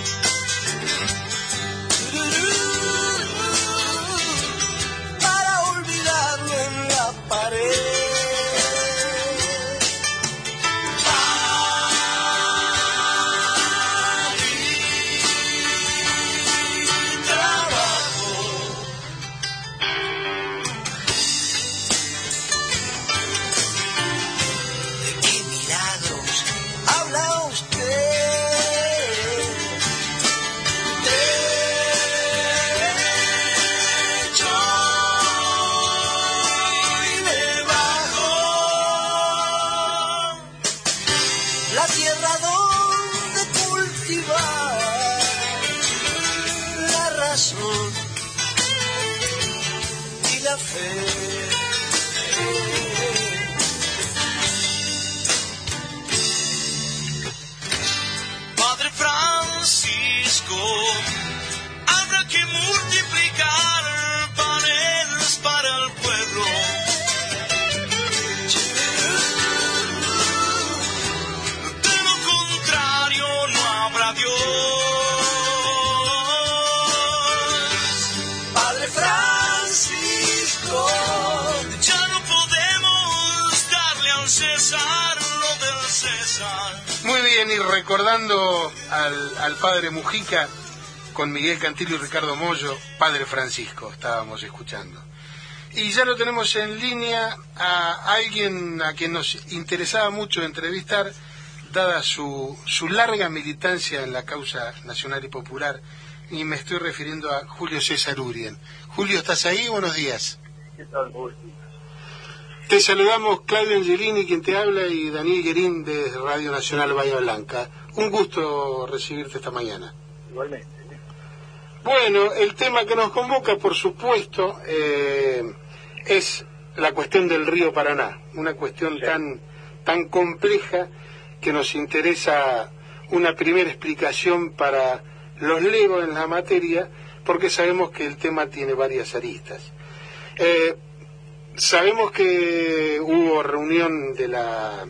Bien, y recordando al, al padre Mujica con Miguel Cantillo y Ricardo Mollo, padre Francisco, estábamos escuchando. Y ya lo tenemos en línea a alguien a quien nos interesaba mucho entrevistar, dada su, su larga militancia en la causa nacional y popular, y me estoy refiriendo a Julio César Urien. Julio, ¿estás ahí? Buenos días. ¿Qué tal? Te saludamos Claudio Angelini, quien te habla, y Daniel Guerín de Radio Nacional Bahía Blanca. Un gusto recibirte esta mañana. Igualmente. Bueno, el tema que nos convoca, por supuesto, eh, es la cuestión del río Paraná, una cuestión tan, tan compleja que nos interesa una primera explicación para los legos en la materia, porque sabemos que el tema tiene varias aristas. Eh, sabemos que hubo reunión de la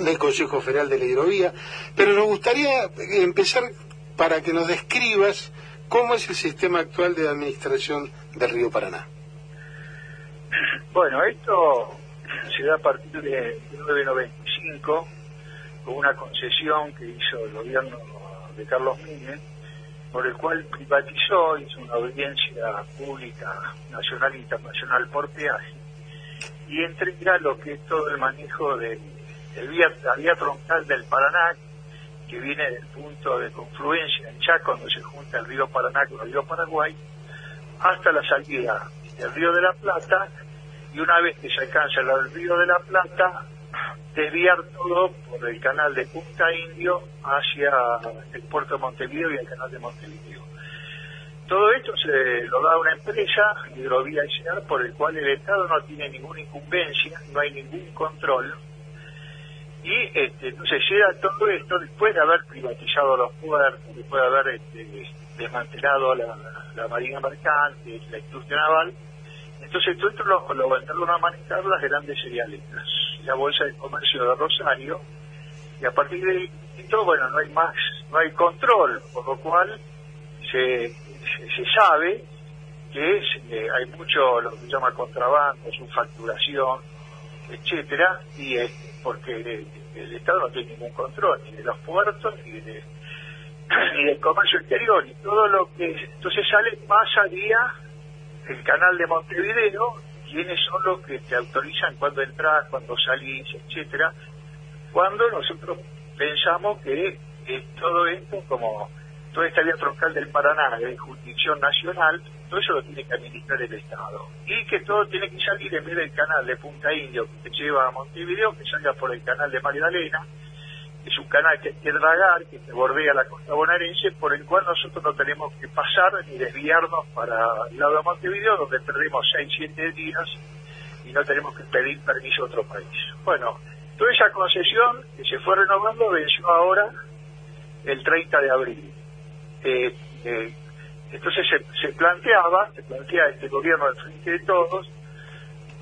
del Consejo Federal de la Hidrovía, pero nos gustaría empezar para que nos describas cómo es el sistema actual de administración del río Paraná. Bueno, esto se da a partir de 1995 con una concesión que hizo el gobierno de Carlos Menem, por el cual privatizó, hizo una audiencia pública nacional e internacional por peaje y entrega lo que es todo el manejo del vía, la vía troncal del Paraná, que viene del punto de confluencia en Chaco, donde se junta el río Paraná con el río Paraguay, hasta la salida del río de la Plata, y una vez que se alcanza el río de la Plata, desviar todo por el canal de Punta Indio hacia el puerto de Montevideo y el canal de Montevideo. Todo esto se lo da una empresa, Hidrovía Sear, por el cual el Estado no tiene ninguna incumbencia, no hay ningún control. Y este, entonces llega todo esto después de haber privatizado los puertos, después de haber este, desmantelado la, la marina mercante, la industria naval. Entonces todo esto lo, lo entraron a manejar las grandes cerealeras, la Bolsa de Comercio de Rosario, y a partir de esto, bueno, no hay más, no hay control, por lo cual se, se, sabe que es, eh, hay mucho lo que se llama contrabando, subfacturación, etcétera, y es porque el, Estado no tiene ningún control ni de los puertos ni de y del comercio exterior y todo lo que entonces sale más allá el canal de Montevideo quiénes son los que te autorizan cuando entras cuando salís etcétera. Cuando nosotros pensamos que todo esto como toda esta vía troncal del Paraná de jurisdicción nacional todo eso lo tiene que administrar el Estado. Y que todo tiene que salir en vez del canal de Punta Indio que te lleva a Montevideo que salga por el canal de Magdalena es un canal que hay que dragar, que se bordea la costa bonaerense, por el cual nosotros no tenemos que pasar ni desviarnos para el lado de Montevideo, donde perdemos 6, 7 días y no tenemos que pedir permiso a otro país. Bueno, toda esa concesión que se fue renovando venció ahora el 30 de abril. Eh, eh, entonces se planteaba, se plantea este gobierno del Frente de Todos,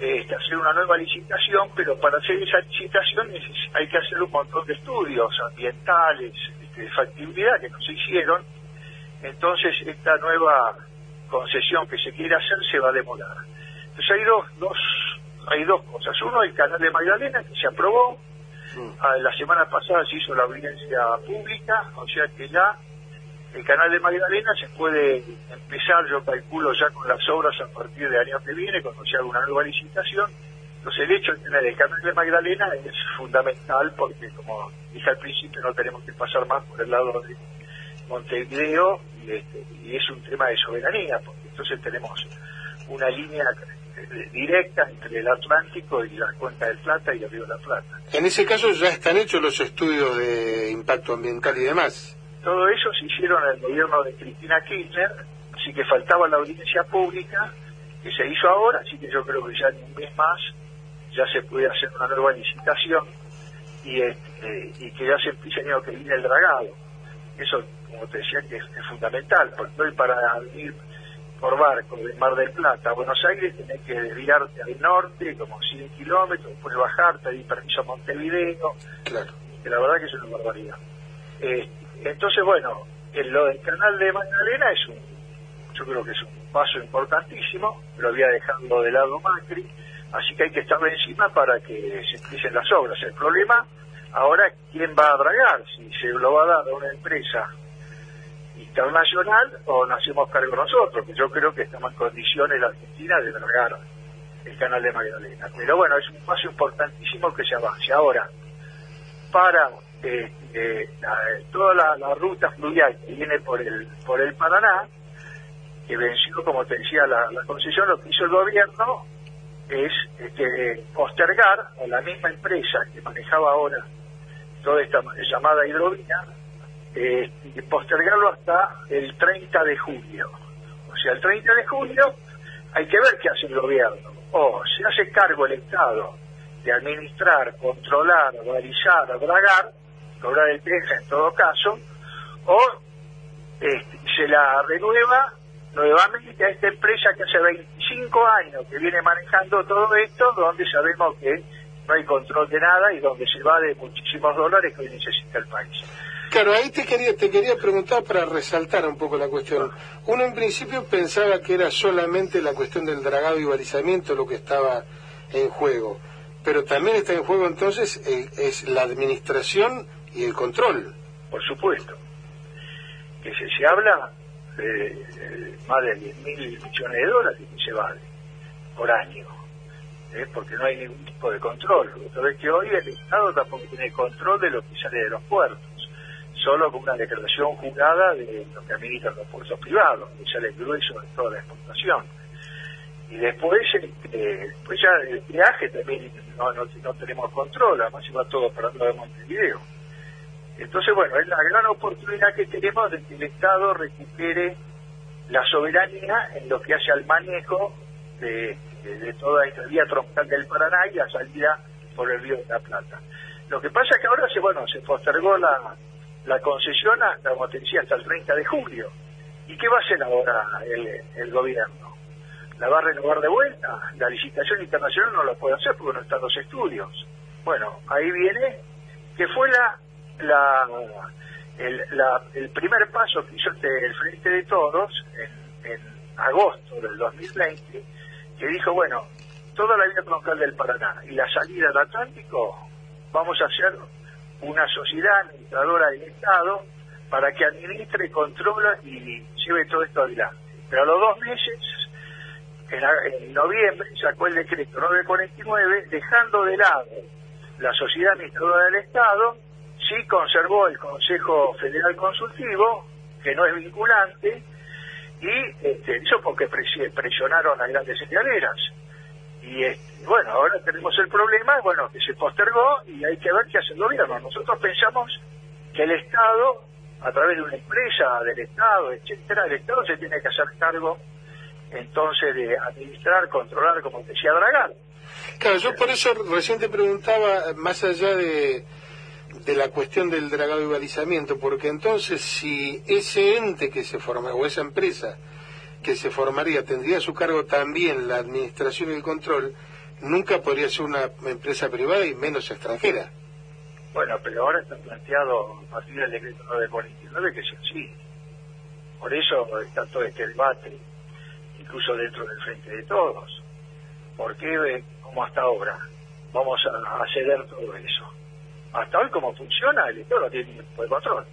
este, hacer una nueva licitación, pero para hacer esa licitación hay que hacer un montón de estudios ambientales, este, de factibilidad que no se hicieron. Entonces esta nueva concesión que se quiere hacer se va a demorar. Entonces hay dos, dos, hay dos cosas. Uno, el canal de Magdalena que se aprobó. Ah, La semana pasada se hizo la audiencia pública, o sea que ya el canal de Magdalena se puede empezar, yo calculo, ya con las obras a partir del año que viene, cuando se haga una nueva licitación. Entonces el hecho de tener el canal de Magdalena es fundamental porque, como dije al principio, no tenemos que pasar más por el lado de Montevideo y, este, y es un tema de soberanía, porque entonces tenemos una línea eh, directa entre el Atlántico y la cuenca del Plata y el río de la Plata. En ese caso ya están hechos los estudios de impacto ambiental y demás. Todo eso se hicieron en el gobierno de Cristina Kirchner, así que faltaba la audiencia pública, que se hizo ahora, así que yo creo que ya en un mes más ya se puede hacer una nueva licitación y, este, y que ya se empiece año que viene el dragado. Eso, como te decía, que es, es fundamental, porque hoy para ir por barco de Mar del Plata a Buenos Aires tenés que desviarte al norte, como 100 kilómetros, después bajar, pedir permiso a Montevideo, Claro. que la verdad que es una barbaridad. Eh, entonces, bueno, en lo del canal de Magdalena es un, yo creo que es un paso importantísimo, lo había dejado de lado Macri, así que hay que estar encima para que se empiecen las obras. El problema ahora quién va a dragar, si se lo va a dar a una empresa internacional o nos hacemos cargo nosotros, que yo creo que estamos en condiciones la Argentina de dragar el canal de Magdalena. Pero bueno, es un paso importantísimo que se avance. Ahora, para eh, eh, la- toda la, ruta fluvial que viene por el por el Paraná, que venció, como te decía, la, la concesión, lo que hizo el gobierno es este, postergar a la misma empresa que manejaba ahora toda esta llamada hidrovía, eh, postergarlo hasta el 30 de julio. O sea, el 30 de julio hay que ver qué hace el gobierno. O se hace cargo el Estado de administrar, controlar, balizar, dragar, cobrar el peaje en todo caso, o este, se la renueva nuevamente a esta empresa que hace 25 años que viene manejando todo esto, donde sabemos que no hay control de nada y donde se va de muchísimos dólares que hoy necesita el país. Claro, ahí te quería, te quería preguntar para resaltar un poco la cuestión. Uno en principio pensaba que era solamente la cuestión del dragado y balizamiento lo que estaba en juego, pero también está en juego entonces es la administración y el control. Por supuesto. Que se, se habla de, más de 10 mil millones de dólares que se vale por año, ¿eh? porque no hay ningún tipo de control. Entonces que hoy el Estado tampoco tiene control de lo que sale de los puertos, solo con una declaración jurada de lo que administran los puertos privados, que sale el grueso de toda la exportación. Y después, este, pues ya el viaje también no, no, no tenemos control, además iba todo para de Montevideo. Entonces, bueno, es la gran oportunidad que tenemos de que el Estado recupere la soberanía en lo que hace al manejo de, de, toda esta vía troncal del Paraná y la salida por el río de la Plata. Lo que pasa es que ahora se, bueno, se postergó la, la concesión, a, como te hasta el 30 de julio. ¿Y qué va a hacer ahora el, el gobierno? ¿La va a renovar de vuelta? La licitación internacional no lo puede hacer porque no están los estudios. Bueno, ahí viene que fue la, la, el, la, el primer paso que hizo este, el Frente de Todos en, en agosto del 2020, que dijo, bueno, toda la vía troncal del Paraná y la salida al Atlántico, vamos a hacer una sociedad administradora del Estado para que administre, controle y lleve todo esto adelante. Pero a los dos meses, en, noviembre, sacó el decreto 949, dejando de lado la sociedad administradora del Estado, sí conservó el Consejo Federal Consultivo, que no es vinculante, y este, eso porque presionaron a grandes señaleras. Y este, bueno, ahora tenemos el problema, bueno, que se postergó y hay que ver qué hace el gobierno. Nosotros pensamos que el Estado, a través de una empresa del Estado, etcétera, el Estado se tiene que hacer cargo entonces de administrar, controlar, como decía Dragán. Claro, yo por eso recién te preguntaba, más allá de, de la cuestión del dragado y balizamiento, porque entonces si ese ente que se forma, o esa empresa que se formaría, tendría a su cargo también la administración y el control, nunca podría ser una empresa privada y menos extranjera. Bueno, pero ahora está planteado a partir del decreto 949 que es así. Por eso está todo este debate, incluso dentro del frente de todos. ¿Por qué, como hasta ahora, vamos a, ceder todo eso? Hasta hoy, como funciona, el Estado no tiene ningún control.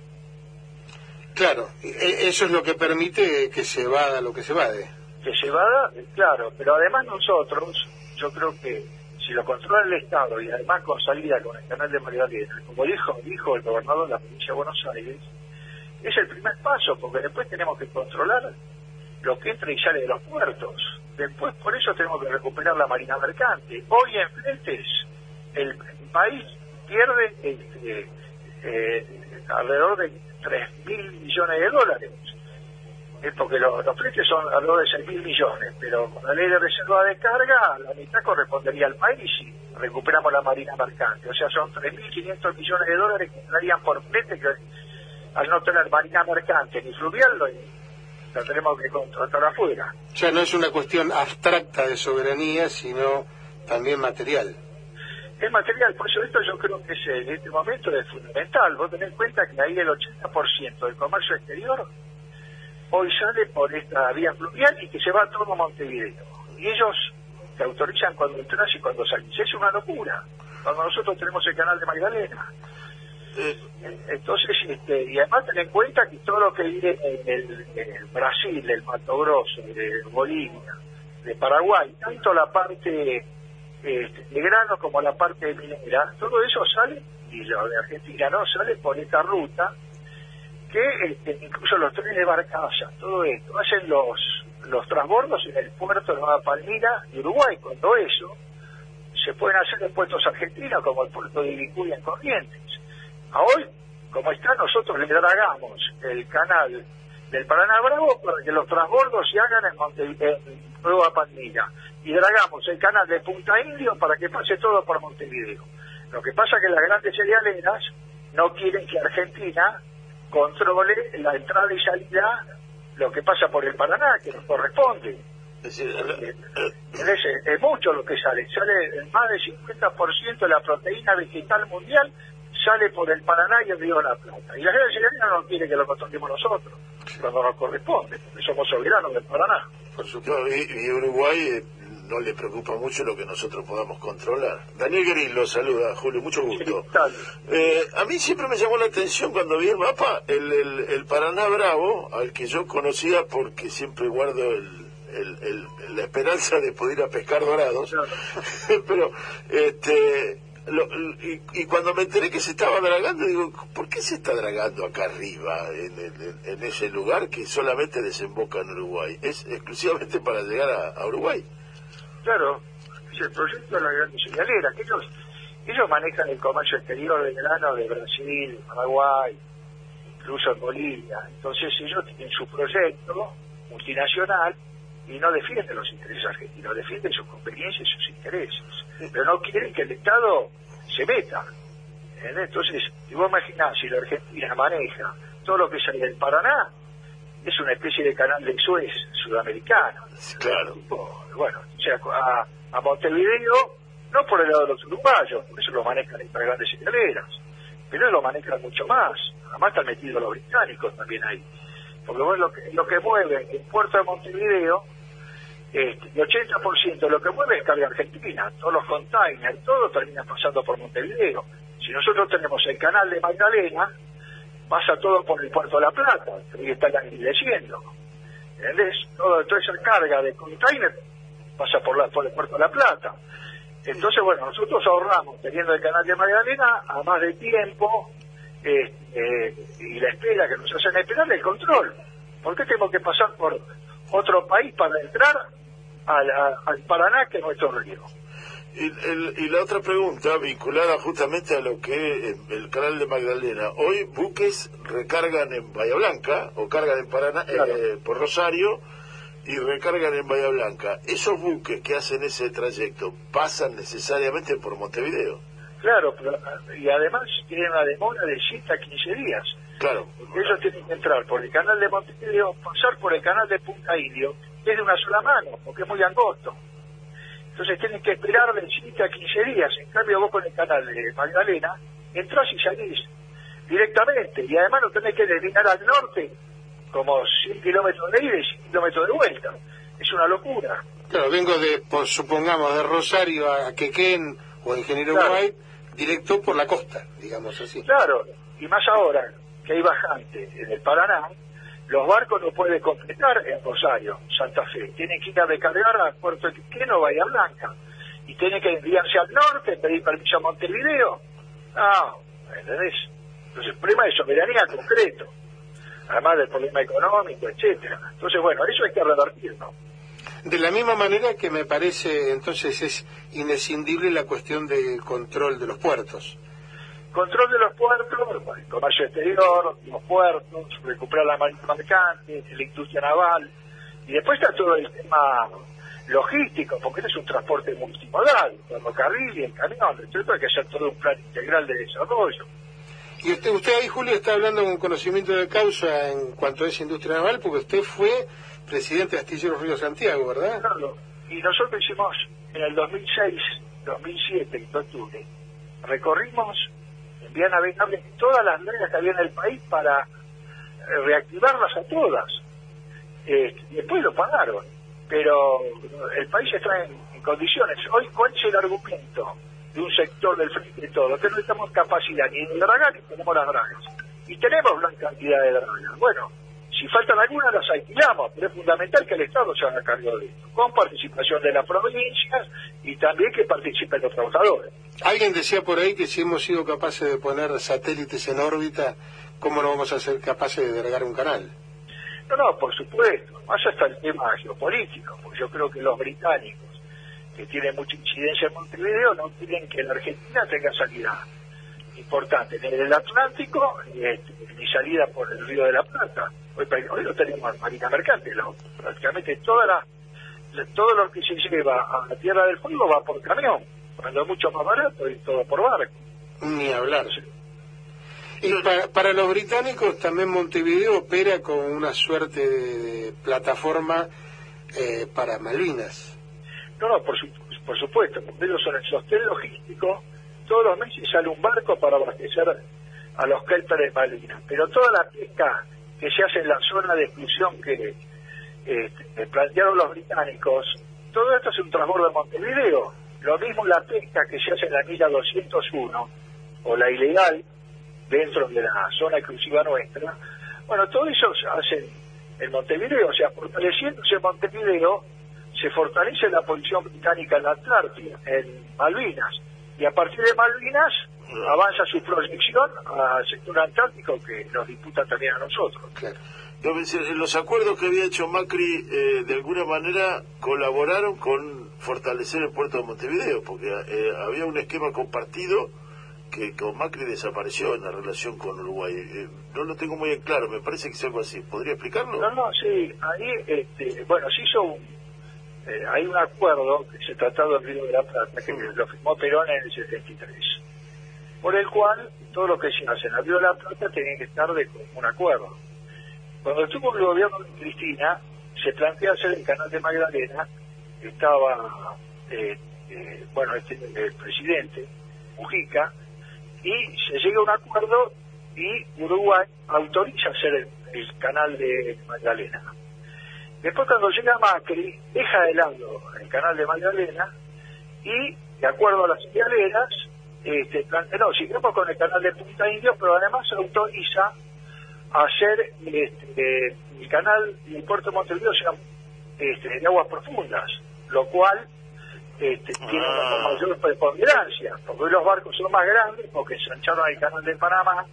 Claro, e, eso es lo que permite que se vada lo que se vade. Que se vada, claro, pero además nosotros, yo creo que si lo controla el Estado y además con salida con el canal de Magdalena, como dijo, dijo el gobernador de la provincia de Buenos Aires, es el primer paso, porque después tenemos que controlar lo que entra y sale de los puertos. Después, por eso tenemos que recuperar la marina mercante. Hoy en fletes, el, país pierde este, eh, alrededor de 3 mil millones de dólares es porque los, fletes son alrededor de 6 mil millones, pero con la ley de reserva de carga, la mitad correspondería al país y recuperamos la marina mercante. O sea, son 3.500 millones de dólares que entrarían por flete que al no tener marina mercante ni fluvial, lo, tenemos que contratar afuera. O sea, no es una cuestión abstracta de soberanía, sino también material. Es material, por eso esto yo creo que es, en este momento es fundamental. Vos tenés en cuenta que ahí el 80% del comercio exterior hoy sale por esta vía fluvial y que se va todo a Montevideo. Y ellos te autorizan cuando entras y cuando salís. Es una locura. Cuando nosotros tenemos el canal de Magdalena. Entonces, este, y además ten en cuenta que todo lo que viene en el, Brasil, el Mato Grosso, de Bolivia, de Paraguay, tanto la parte este, de grano como la parte de minera, todo eso sale, y lo de Argentina no, sale por esta ruta, que este, incluso los trenes de barcaza, todo esto, hacen los, los transbordos en el puerto de Nueva Palmira de Uruguay, cuando eso se pueden hacer en puertos argentinos como el puerto de Vicuña en Corrientes. A hoy, como está, nosotros le dragamos el canal del Paraná Bravo para que los transbordos se hagan en, en Nueva Palmira y dragamos el canal de Punta Indio para que pase todo por Montevideo. Lo que pasa es que las grandes cerealeras no quieren que Argentina controle la entrada y salida, lo que pasa por el Paraná, que nos corresponde. Es, es, mucho lo que sale, sale más del 50% de la proteína vegetal mundial sale por el Paraná y el Río de la Plata. Y la gente no quiere que lo controlemos nosotros, cuando nos corresponde, porque somos soberanos del Paraná. Por supuesto, y, Uruguay eh, no le preocupa mucho lo que nosotros podamos controlar. Daniel Gris lo saluda, Julio, mucho gusto. Eh, a mí siempre me llamó la atención cuando vi el mapa, el, el, Paraná Bravo, al que yo conocía porque siempre guardo el, la esperanza de poder ir a pescar dorados, pero este y, cuando me enteré que se estaba dragando, digo, ¿por qué se está dragando acá arriba, en, en, ese lugar que solamente desemboca en Uruguay? ¿Es exclusivamente para llegar a Uruguay? Claro, es el proyecto de la gran señalera, que ellos, ellos manejan el comercio exterior de grano de Brasil, Paraguay, incluso en Bolivia. Entonces ellos tienen su proyecto multinacional y no defienden los intereses argentinos, defienden sus conveniencias y sus intereses. Pero no quieren que el Estado se meta. ¿entendés? Entonces, si vos imaginás, si la Argentina maneja todo lo que sale del Paraná, es una especie de canal de Suez sudamericano. Claro. Bueno, o sea, a, a Montevideo, no por el lado de los uruguayos, por eso lo manejan estas grandes señaleras, pero lo manejan mucho más. Además están metidos los británicos también ahí. Porque bueno, lo que, lo que mueve el puerto de Montevideo, este, el 80% de lo que mueve es carga argentina. Todos los containers, todo termina pasando por Montevideo. Si nosotros tenemos el canal de Magdalena, pasa todo por el puerto de La Plata, y está languideciendo. ¿Entendés? Todo, toda esa carga de container pasa por, la, por el puerto de La Plata. Entonces, bueno, nosotros ahorramos, teniendo el canal de Magdalena, a más de tiempo este, y la espera que nos hacen esperar el control. ¿Por qué tengo que pasar por otro país para entrar al Paraná, que es nuestro río? Y, el- y la otra pregunta, vinculada justamente a lo que es el canal de Magdalena. Hoy buques recargan en Bahía Blanca, o cargan en Paraná, eh, por Rosario, y recargan en Bahía Blanca. ¿Esos buques que hacen ese trayecto pasan necesariamente por Montevideo? Claro, pero, y además tienen una demora de 7 a 15 días. Claro. Ellos tienen que entrar por el canal de Montevideo, pasar por el canal de Punta Indio, que es de una sola mano, porque es muy angosto. Entonces tienen que esperar de 7 a 15 días. En cambio, vos con el canal de Magdalena, entrás y salís directamente. Y además no tenés que desviar al norte, como 100 kilómetros de ida y 100 kilómetros de vuelta. Es una locura. Claro, vengo de, por, supongamos, de Rosario a Quequén o a Ingeniero Claro. Directo por la costa, digamos así. Claro, y más ahora que hay bajante en el Paraná, los barcos no pueden completar en Rosario, Santa Fe. Tienen que ir a recargar a Puerto Quequeno, Bahía Blanca. Y tienen que enviarse al norte, pedir permiso a Montevideo. No, ¿entendés? Entonces el problema de soberanía concreto, además del problema económico, etcétera. Entonces, bueno, eso hay que revertirlo. De la misma manera que me parece entonces es inescindible la cuestión del control de los puertos. Control de los puertos, el comercio exterior, los puertos, recuperar la marina mercante, la industria naval. Y después está todo el tema logístico, porque este es un transporte multimodal, ferrocarril y el camión. Entonces hay que hacer todo un plan integral de desarrollo. Y usted, usted ahí, Julio, está hablando con conocimiento de causa en cuanto a esa industria naval, porque usted fue presidente de Astilleros Río Santiago, ¿verdad? Claro. Y nosotros hicimos en el 2006, 2007, en octubre, recorrimos en vía navegable todas las naves que había en el país para eh, reactivarlas a todas. Eh, después lo pagaron. Pero el país está en, en condiciones. Hoy, ¿cuál es el argumento de un sector del frente todo? Que no tenemos capacidad ni de dragar ni tenemos las dragas. Y tenemos gran cantidad de dragas. Bueno, si faltan algunas las alquilamos, pero es fundamental que el Estado se haga cargo de esto, con participación de las provincias y también que participen los trabajadores. Alguien decía por ahí que si hemos sido capaces de poner satélites en órbita, ¿cómo no vamos a ser capaces de dragar un canal? No, no, por supuesto, más hasta el tema geopolítico, porque yo creo que los británicos, que tienen mucha incidencia en Montevideo, no quieren que la Argentina tenga salida importante ni del Atlántico este, ni salida por el Río de la Plata. Hoy, hoy no tenemos marina mercante, lo- prácticamente toda la, la- todo lo que se lleva a la Tierra del Fuego va por camión, cuando es mucho más barato y todo por barco. Ni hablar. Y para, para los británicos también Montevideo opera con una suerte de, de plataforma eh, para Malvinas. No, no, por, su- por supuesto, porque ellos son el sostén logístico. Todos los meses sale un barco para abastecer a los kelpers de Malvinas. Pero toda la pesca que se hace en la zona de exclusión que que plantearon los británicos, todo esto es un transbordo de Montevideo. Lo mismo la pesca que se hace en la milla 201, o la ilegal, dentro de la zona exclusiva nuestra. Bueno, todo eso se hace en Montevideo, o sea, fortaleciéndose Montevideo, se fortalece la posición británica en la Antártida, en Malvinas, y a partir de Malvinas avanza su proyección al sector antártico que nos disputa también a nosotros. En los acuerdos que había hecho Macri, eh, de alguna manera colaboraron con fortalecer el puerto de Montevideo, porque eh, había un esquema compartido que con Macri desapareció en la relación con Uruguay. Eh, no lo tengo muy en claro, me parece que es algo así. ¿Podría explicarlo? No, no, sí, ahí, este, bueno, se hizo un, eh, hay un acuerdo que se trató del Río de la Plata, que lo firmó Perón en el 73, por el cual todo lo que se hace en el Río de la Plata tenía que estar de un acuerdo. Cuando estuvo el gobierno de Cristina, se plantea hacer el canal de Magdalena, estaba, eh, eh, bueno, este, el presidente, Mujica, y se llega a un acuerdo y Uruguay autoriza hacer el, el canal de Magdalena. Después cuando llega Macri, deja de lado el canal de Magdalena y, de acuerdo a las idealeras, este, plantea, no, sigamos con el canal de Punta Indio, pero además autoriza hacer este, el canal del puerto de Montevideo sea este, de aguas profundas, lo cual este, tiene una Ah. mayor preponderancia, porque hoy los barcos son más grandes, porque se ancharon el canal de Panamá.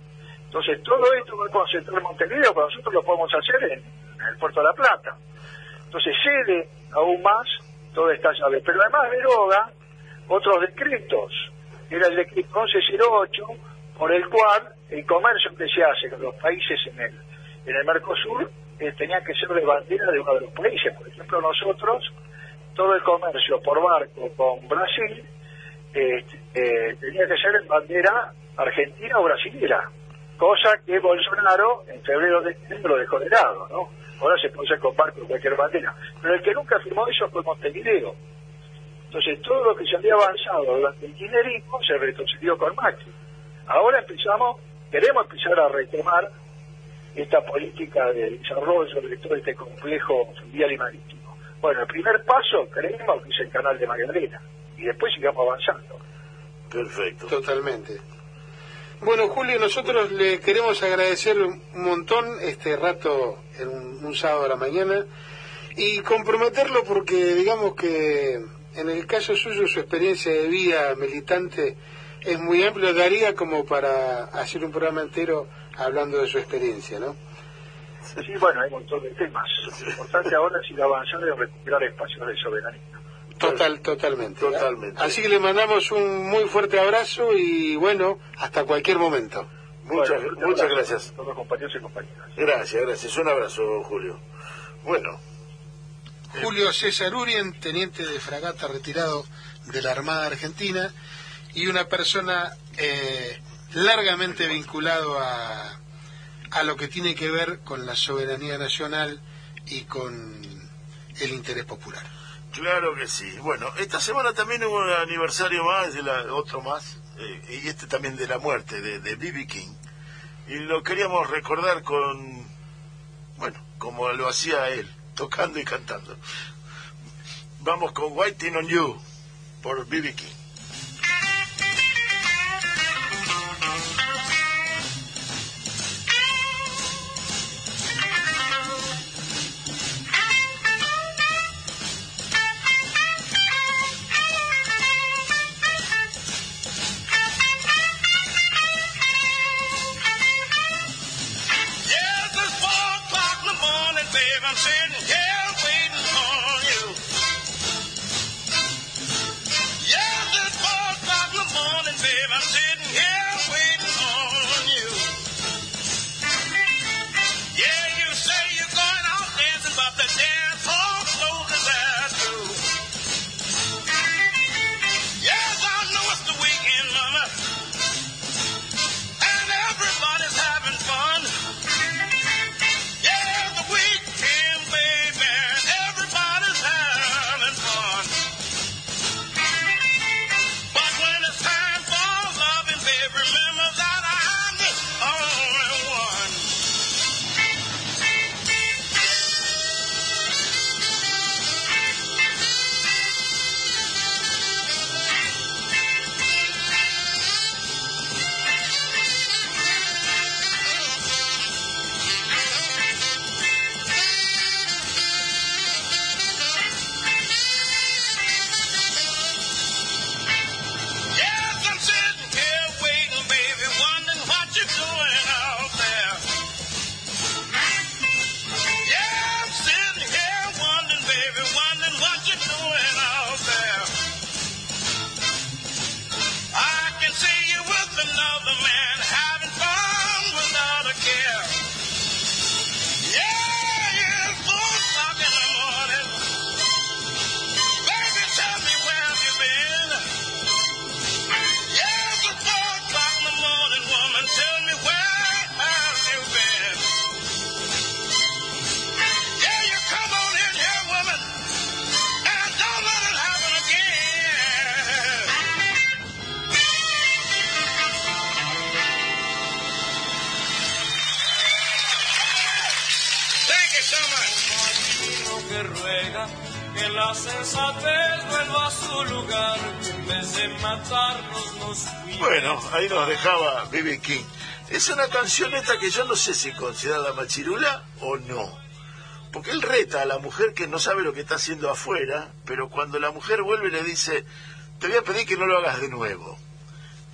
Entonces, todo esto va a concentrar en Montevideo, pero nosotros lo podemos hacer en, en el puerto de La Plata. Entonces, cede aún más toda esta llave. Pero además deroga otros decretos. Era el decreto 1108, por el cual el comercio que se hace con los países en el, en el Mercosur eh, tenía que ser de bandera de uno de los países. Por ejemplo, nosotros, todo el comercio por barco con Brasil eh, eh, tenía que ser en bandera argentina o brasilera, cosa que Bolsonaro en febrero de este lo dejó de lado, ¿no? Ahora se puede hacer con cualquier bandera. Pero el que nunca firmó eso fue Montevideo. Entonces, todo lo que se había avanzado durante el kirchnerismo se retrocedió con Macri. Ahora empezamos, queremos empezar a retomar esta política de desarrollo de todo este complejo fluvial y marítimo. Bueno, el primer paso, creemos que es el canal de Magdalena, y después sigamos avanzando. Perfecto. Totalmente. Bueno, Julio, nosotros le queremos agradecer un montón este rato en un, sábado a la mañana y comprometerlo porque digamos que en el caso suyo su experiencia de vida militante es muy amplia, daría como para hacer un programa entero hablando de su experiencia, ¿no? Sí, bueno, hay un montón de temas. Lo importante ahora es ir avanzando y recuperar espacios de soberanía. Total, totalmente. Totalmente. Así que le mandamos un muy fuerte abrazo y bueno, hasta cualquier momento. Muchas, Bueno, muchas abrazo gracias. a Todos los compañeros y compañeras. Gracias, gracias. Un abrazo, Julio. Bueno, Julio César Urien, teniente de fragata retirado de la Armada Argentina y una persona eh, largamente vinculado a, a lo que tiene que ver con la soberanía nacional y con el interés popular. Claro que sí. Bueno, esta semana también hubo un aniversario más, de la, otro más, eh, y este también de la muerte de de B.B. King. Y lo queríamos recordar con, bueno, como lo hacía él, tocando y cantando. Vamos con Waiting on You por B.B. King. No sé si considerada machirula o no. Porque él reta a la mujer que no sabe lo que está haciendo afuera, pero cuando la mujer vuelve le dice, te voy a pedir que no lo hagas de nuevo.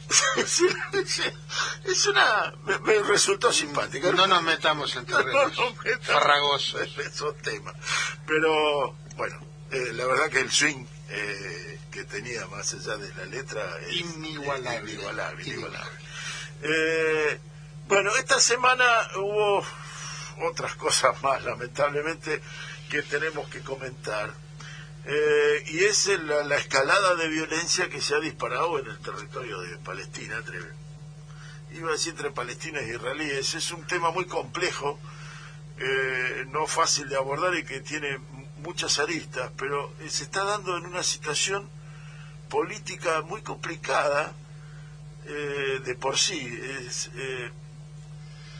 es una... me, me resultó simpática. No nos metamos en No, terrenos no, no, farragosos. esos temas. Pero, bueno, eh, la verdad que el swing eh, que tenía más allá de la letra es Inigualable. inigualable, inigualable. Eh, bueno, esta semana hubo otras cosas más, lamentablemente, que tenemos que comentar. Eh, y es la, la escalada de violencia que se ha disparado en el territorio de Palestina, entre, iba a decir entre palestinos e israelíes. Es un tema muy complejo, eh, no fácil de abordar y que tiene muchas aristas, pero eh, se está dando en una situación política muy complicada eh, de por sí.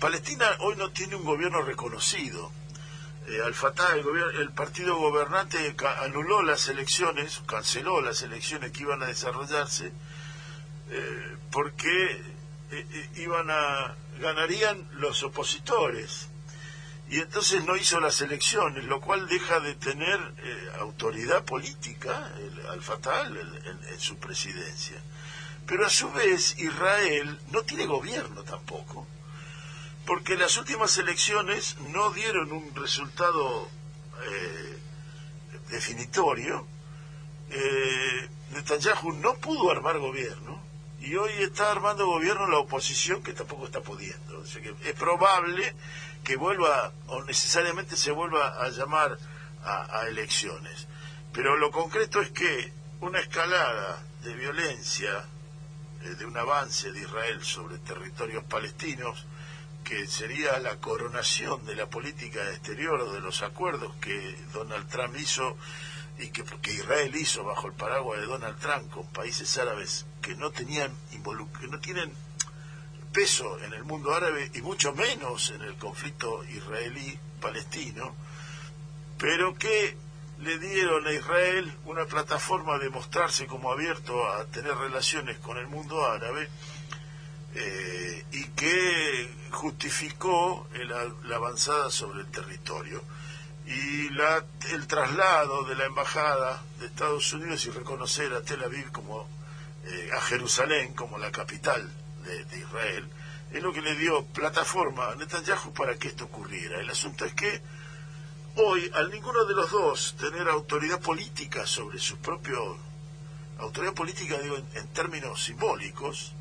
Palestina hoy no tiene un gobierno reconocido. Eh, Al Fatah, el, el partido gobernante anuló las elecciones, canceló las elecciones que iban a desarrollarse, eh, porque eh, iban a ganarían los opositores y entonces no hizo las elecciones, lo cual deja de tener autoridad política el, al Fatah en su presidencia. Pero a su vez Israel no tiene gobierno tampoco, porque las últimas elecciones no dieron un resultado eh, definitorio. Eh, Netanyahu no pudo armar gobierno y hoy está armando gobierno la oposición que tampoco está pudiendo. O sea que es probable que vuelva o necesariamente se vuelva a llamar a, elecciones. Pero lo concreto es que una escalada de violencia, eh, de un avance de Israel sobre territorios palestinos, que sería la coronación de la política exterior o de los acuerdos que Donald Trump hizo y que, Israel hizo bajo el paraguas de Donald Trump con países árabes que no tenían que no tienen peso en el mundo árabe y mucho menos en el conflicto israelí-palestino, pero que le dieron a Israel una plataforma de mostrarse como abierto a tener relaciones con el mundo árabe eh, y que justificó el- la avanzada sobre el territorio y la, el traslado de la embajada de Estados Unidos y reconocer a Tel Aviv como eh, a Jerusalén como la capital de, Israel es lo que le dio plataforma a Netanyahu para que esto ocurriera. El asunto es que hoy al ninguno de los dos tener autoridad política sobre su propio autoridad política digo en términos simbólicos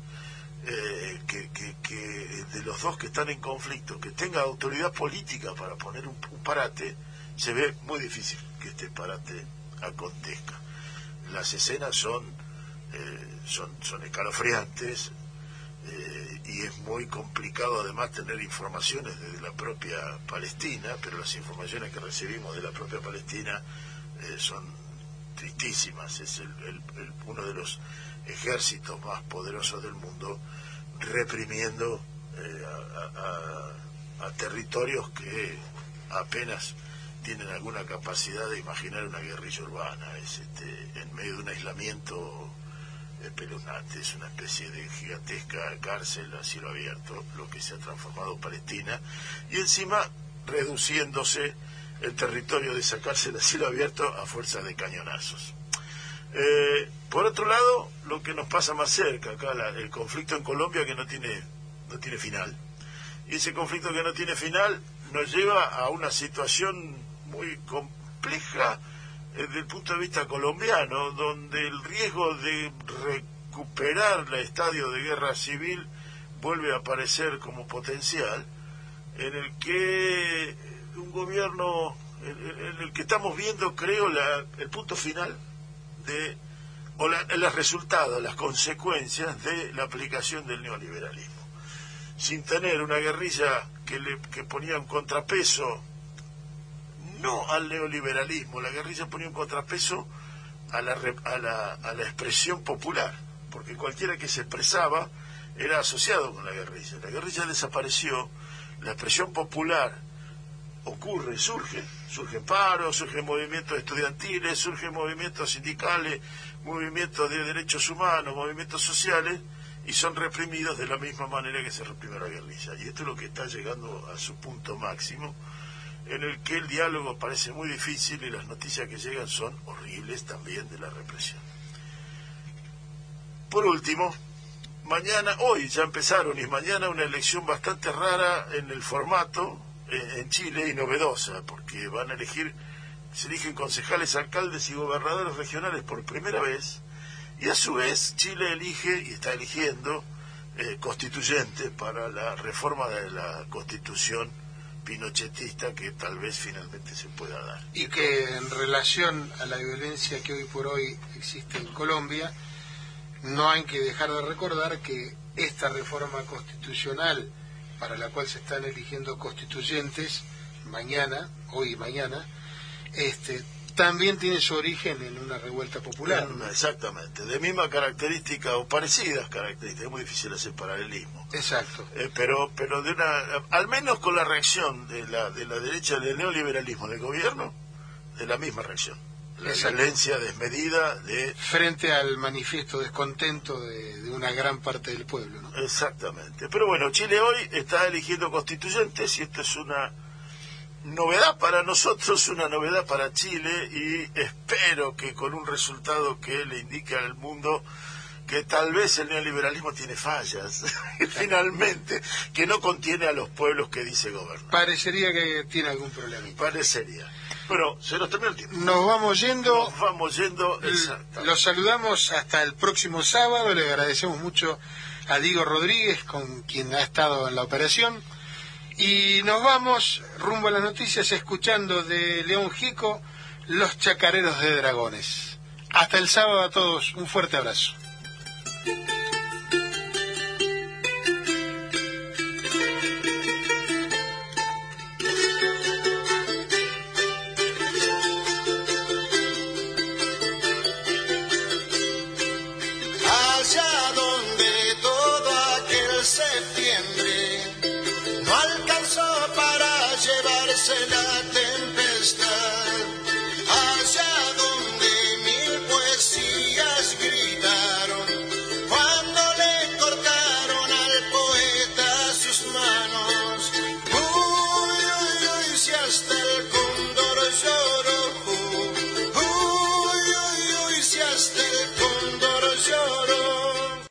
eh, que, que- que de los dos que están en conflicto que tenga autoridad política para poner un, parate se ve muy difícil que este parate acontezca las escenas son eh, son, escalofriantes eh, y es muy complicado además tener informaciones desde la propia Palestina, pero las informaciones que recibimos de la propia Palestina eh, son tristísimas. Es el- uno de los ejércitos más poderosos del mundo reprimiendo eh, a, territorios que apenas tienen alguna capacidad de imaginar una guerrilla urbana. Es este, en medio de un aislamiento espeluznante, es una especie de gigantesca cárcel a cielo abierto, lo que se ha transformado Palestina, y encima reduciéndose el territorio de esa cárcel a cielo abierto a fuerza de cañonazos. Eh, por otro lado, lo que nos pasa más cerca, acá la- el conflicto en Colombia que no tiene, no tiene final. Y ese conflicto que no tiene final nos lleva a una situación muy compleja eh, desde el punto de vista colombiano, donde el riesgo de recuperar el estadio de guerra civil vuelve a aparecer como potencial, en el que un gobierno, en, el que estamos viendo, creo, la, el punto final o la, los resultados, las consecuencias de la aplicación del neoliberalismo. Sin tener una guerrilla que, le, que ponía un contrapeso, no al neoliberalismo, la guerrilla ponía un contrapeso a la, a la, a la expresión popular, porque cualquiera que se expresaba era asociado con la guerrilla. La guerrilla desapareció, la expresión popular ocurre, surge, surgen paros, surgen movimientos estudiantiles, surgen movimientos sindicales, movimientos de derechos humanos, movimientos sociales, y son reprimidos de la misma manera que se reprime la guerrilla. Y esto es lo que está llegando a su punto máximo, en el que el diálogo parece muy difícil y las noticias que llegan son horribles también de la represión. Por último, mañana, hoy ya empezaron y mañana una elección bastante rara en el formato en Chile y novedosa, porque van a elegir, se eligen concejales, alcaldes y gobernadores regionales por primera vez, y a su vez Chile elige y está eligiendo eh, constituyente para la reforma de la constitución pinochetista que tal vez finalmente se pueda dar. Y que en relación a la violencia que hoy por hoy existe en Colombia, no hay que dejar de recordar que esta reforma constitucional para la cual se están eligiendo constituyentes mañana, hoy y mañana, este, también tiene su origen en una revuelta popular. Exactamente, de misma característica o parecidas características, es muy difícil hacer paralelismo. Exacto. Eh, pero pero de una, al menos con la reacción de la, de la derecha del neoliberalismo del gobierno, de la misma reacción la violencia desmedida de... Frente al manifiesto descontento de, una gran parte del pueblo, ¿no? Exactamente. Pero bueno, Chile hoy está eligiendo constituyentes y esto es una novedad para nosotros, una novedad para Chile y espero que con un resultado que le indique al mundo que tal vez el neoliberalismo tiene fallas, finalmente, que no contiene a los pueblos que dice gobernar. Parecería que tiene algún problema. Parecería. Bueno, se nos terminó el tiempo. Nos vamos yendo. Nos vamos yendo, Los saludamos hasta el próximo sábado. Le agradecemos mucho a Diego Rodríguez, con quien ha estado en la operación. Y nos vamos rumbo a las noticias escuchando de León Jico Los Chacareros de Dragones. Hasta el sábado a todos. Un fuerte abrazo.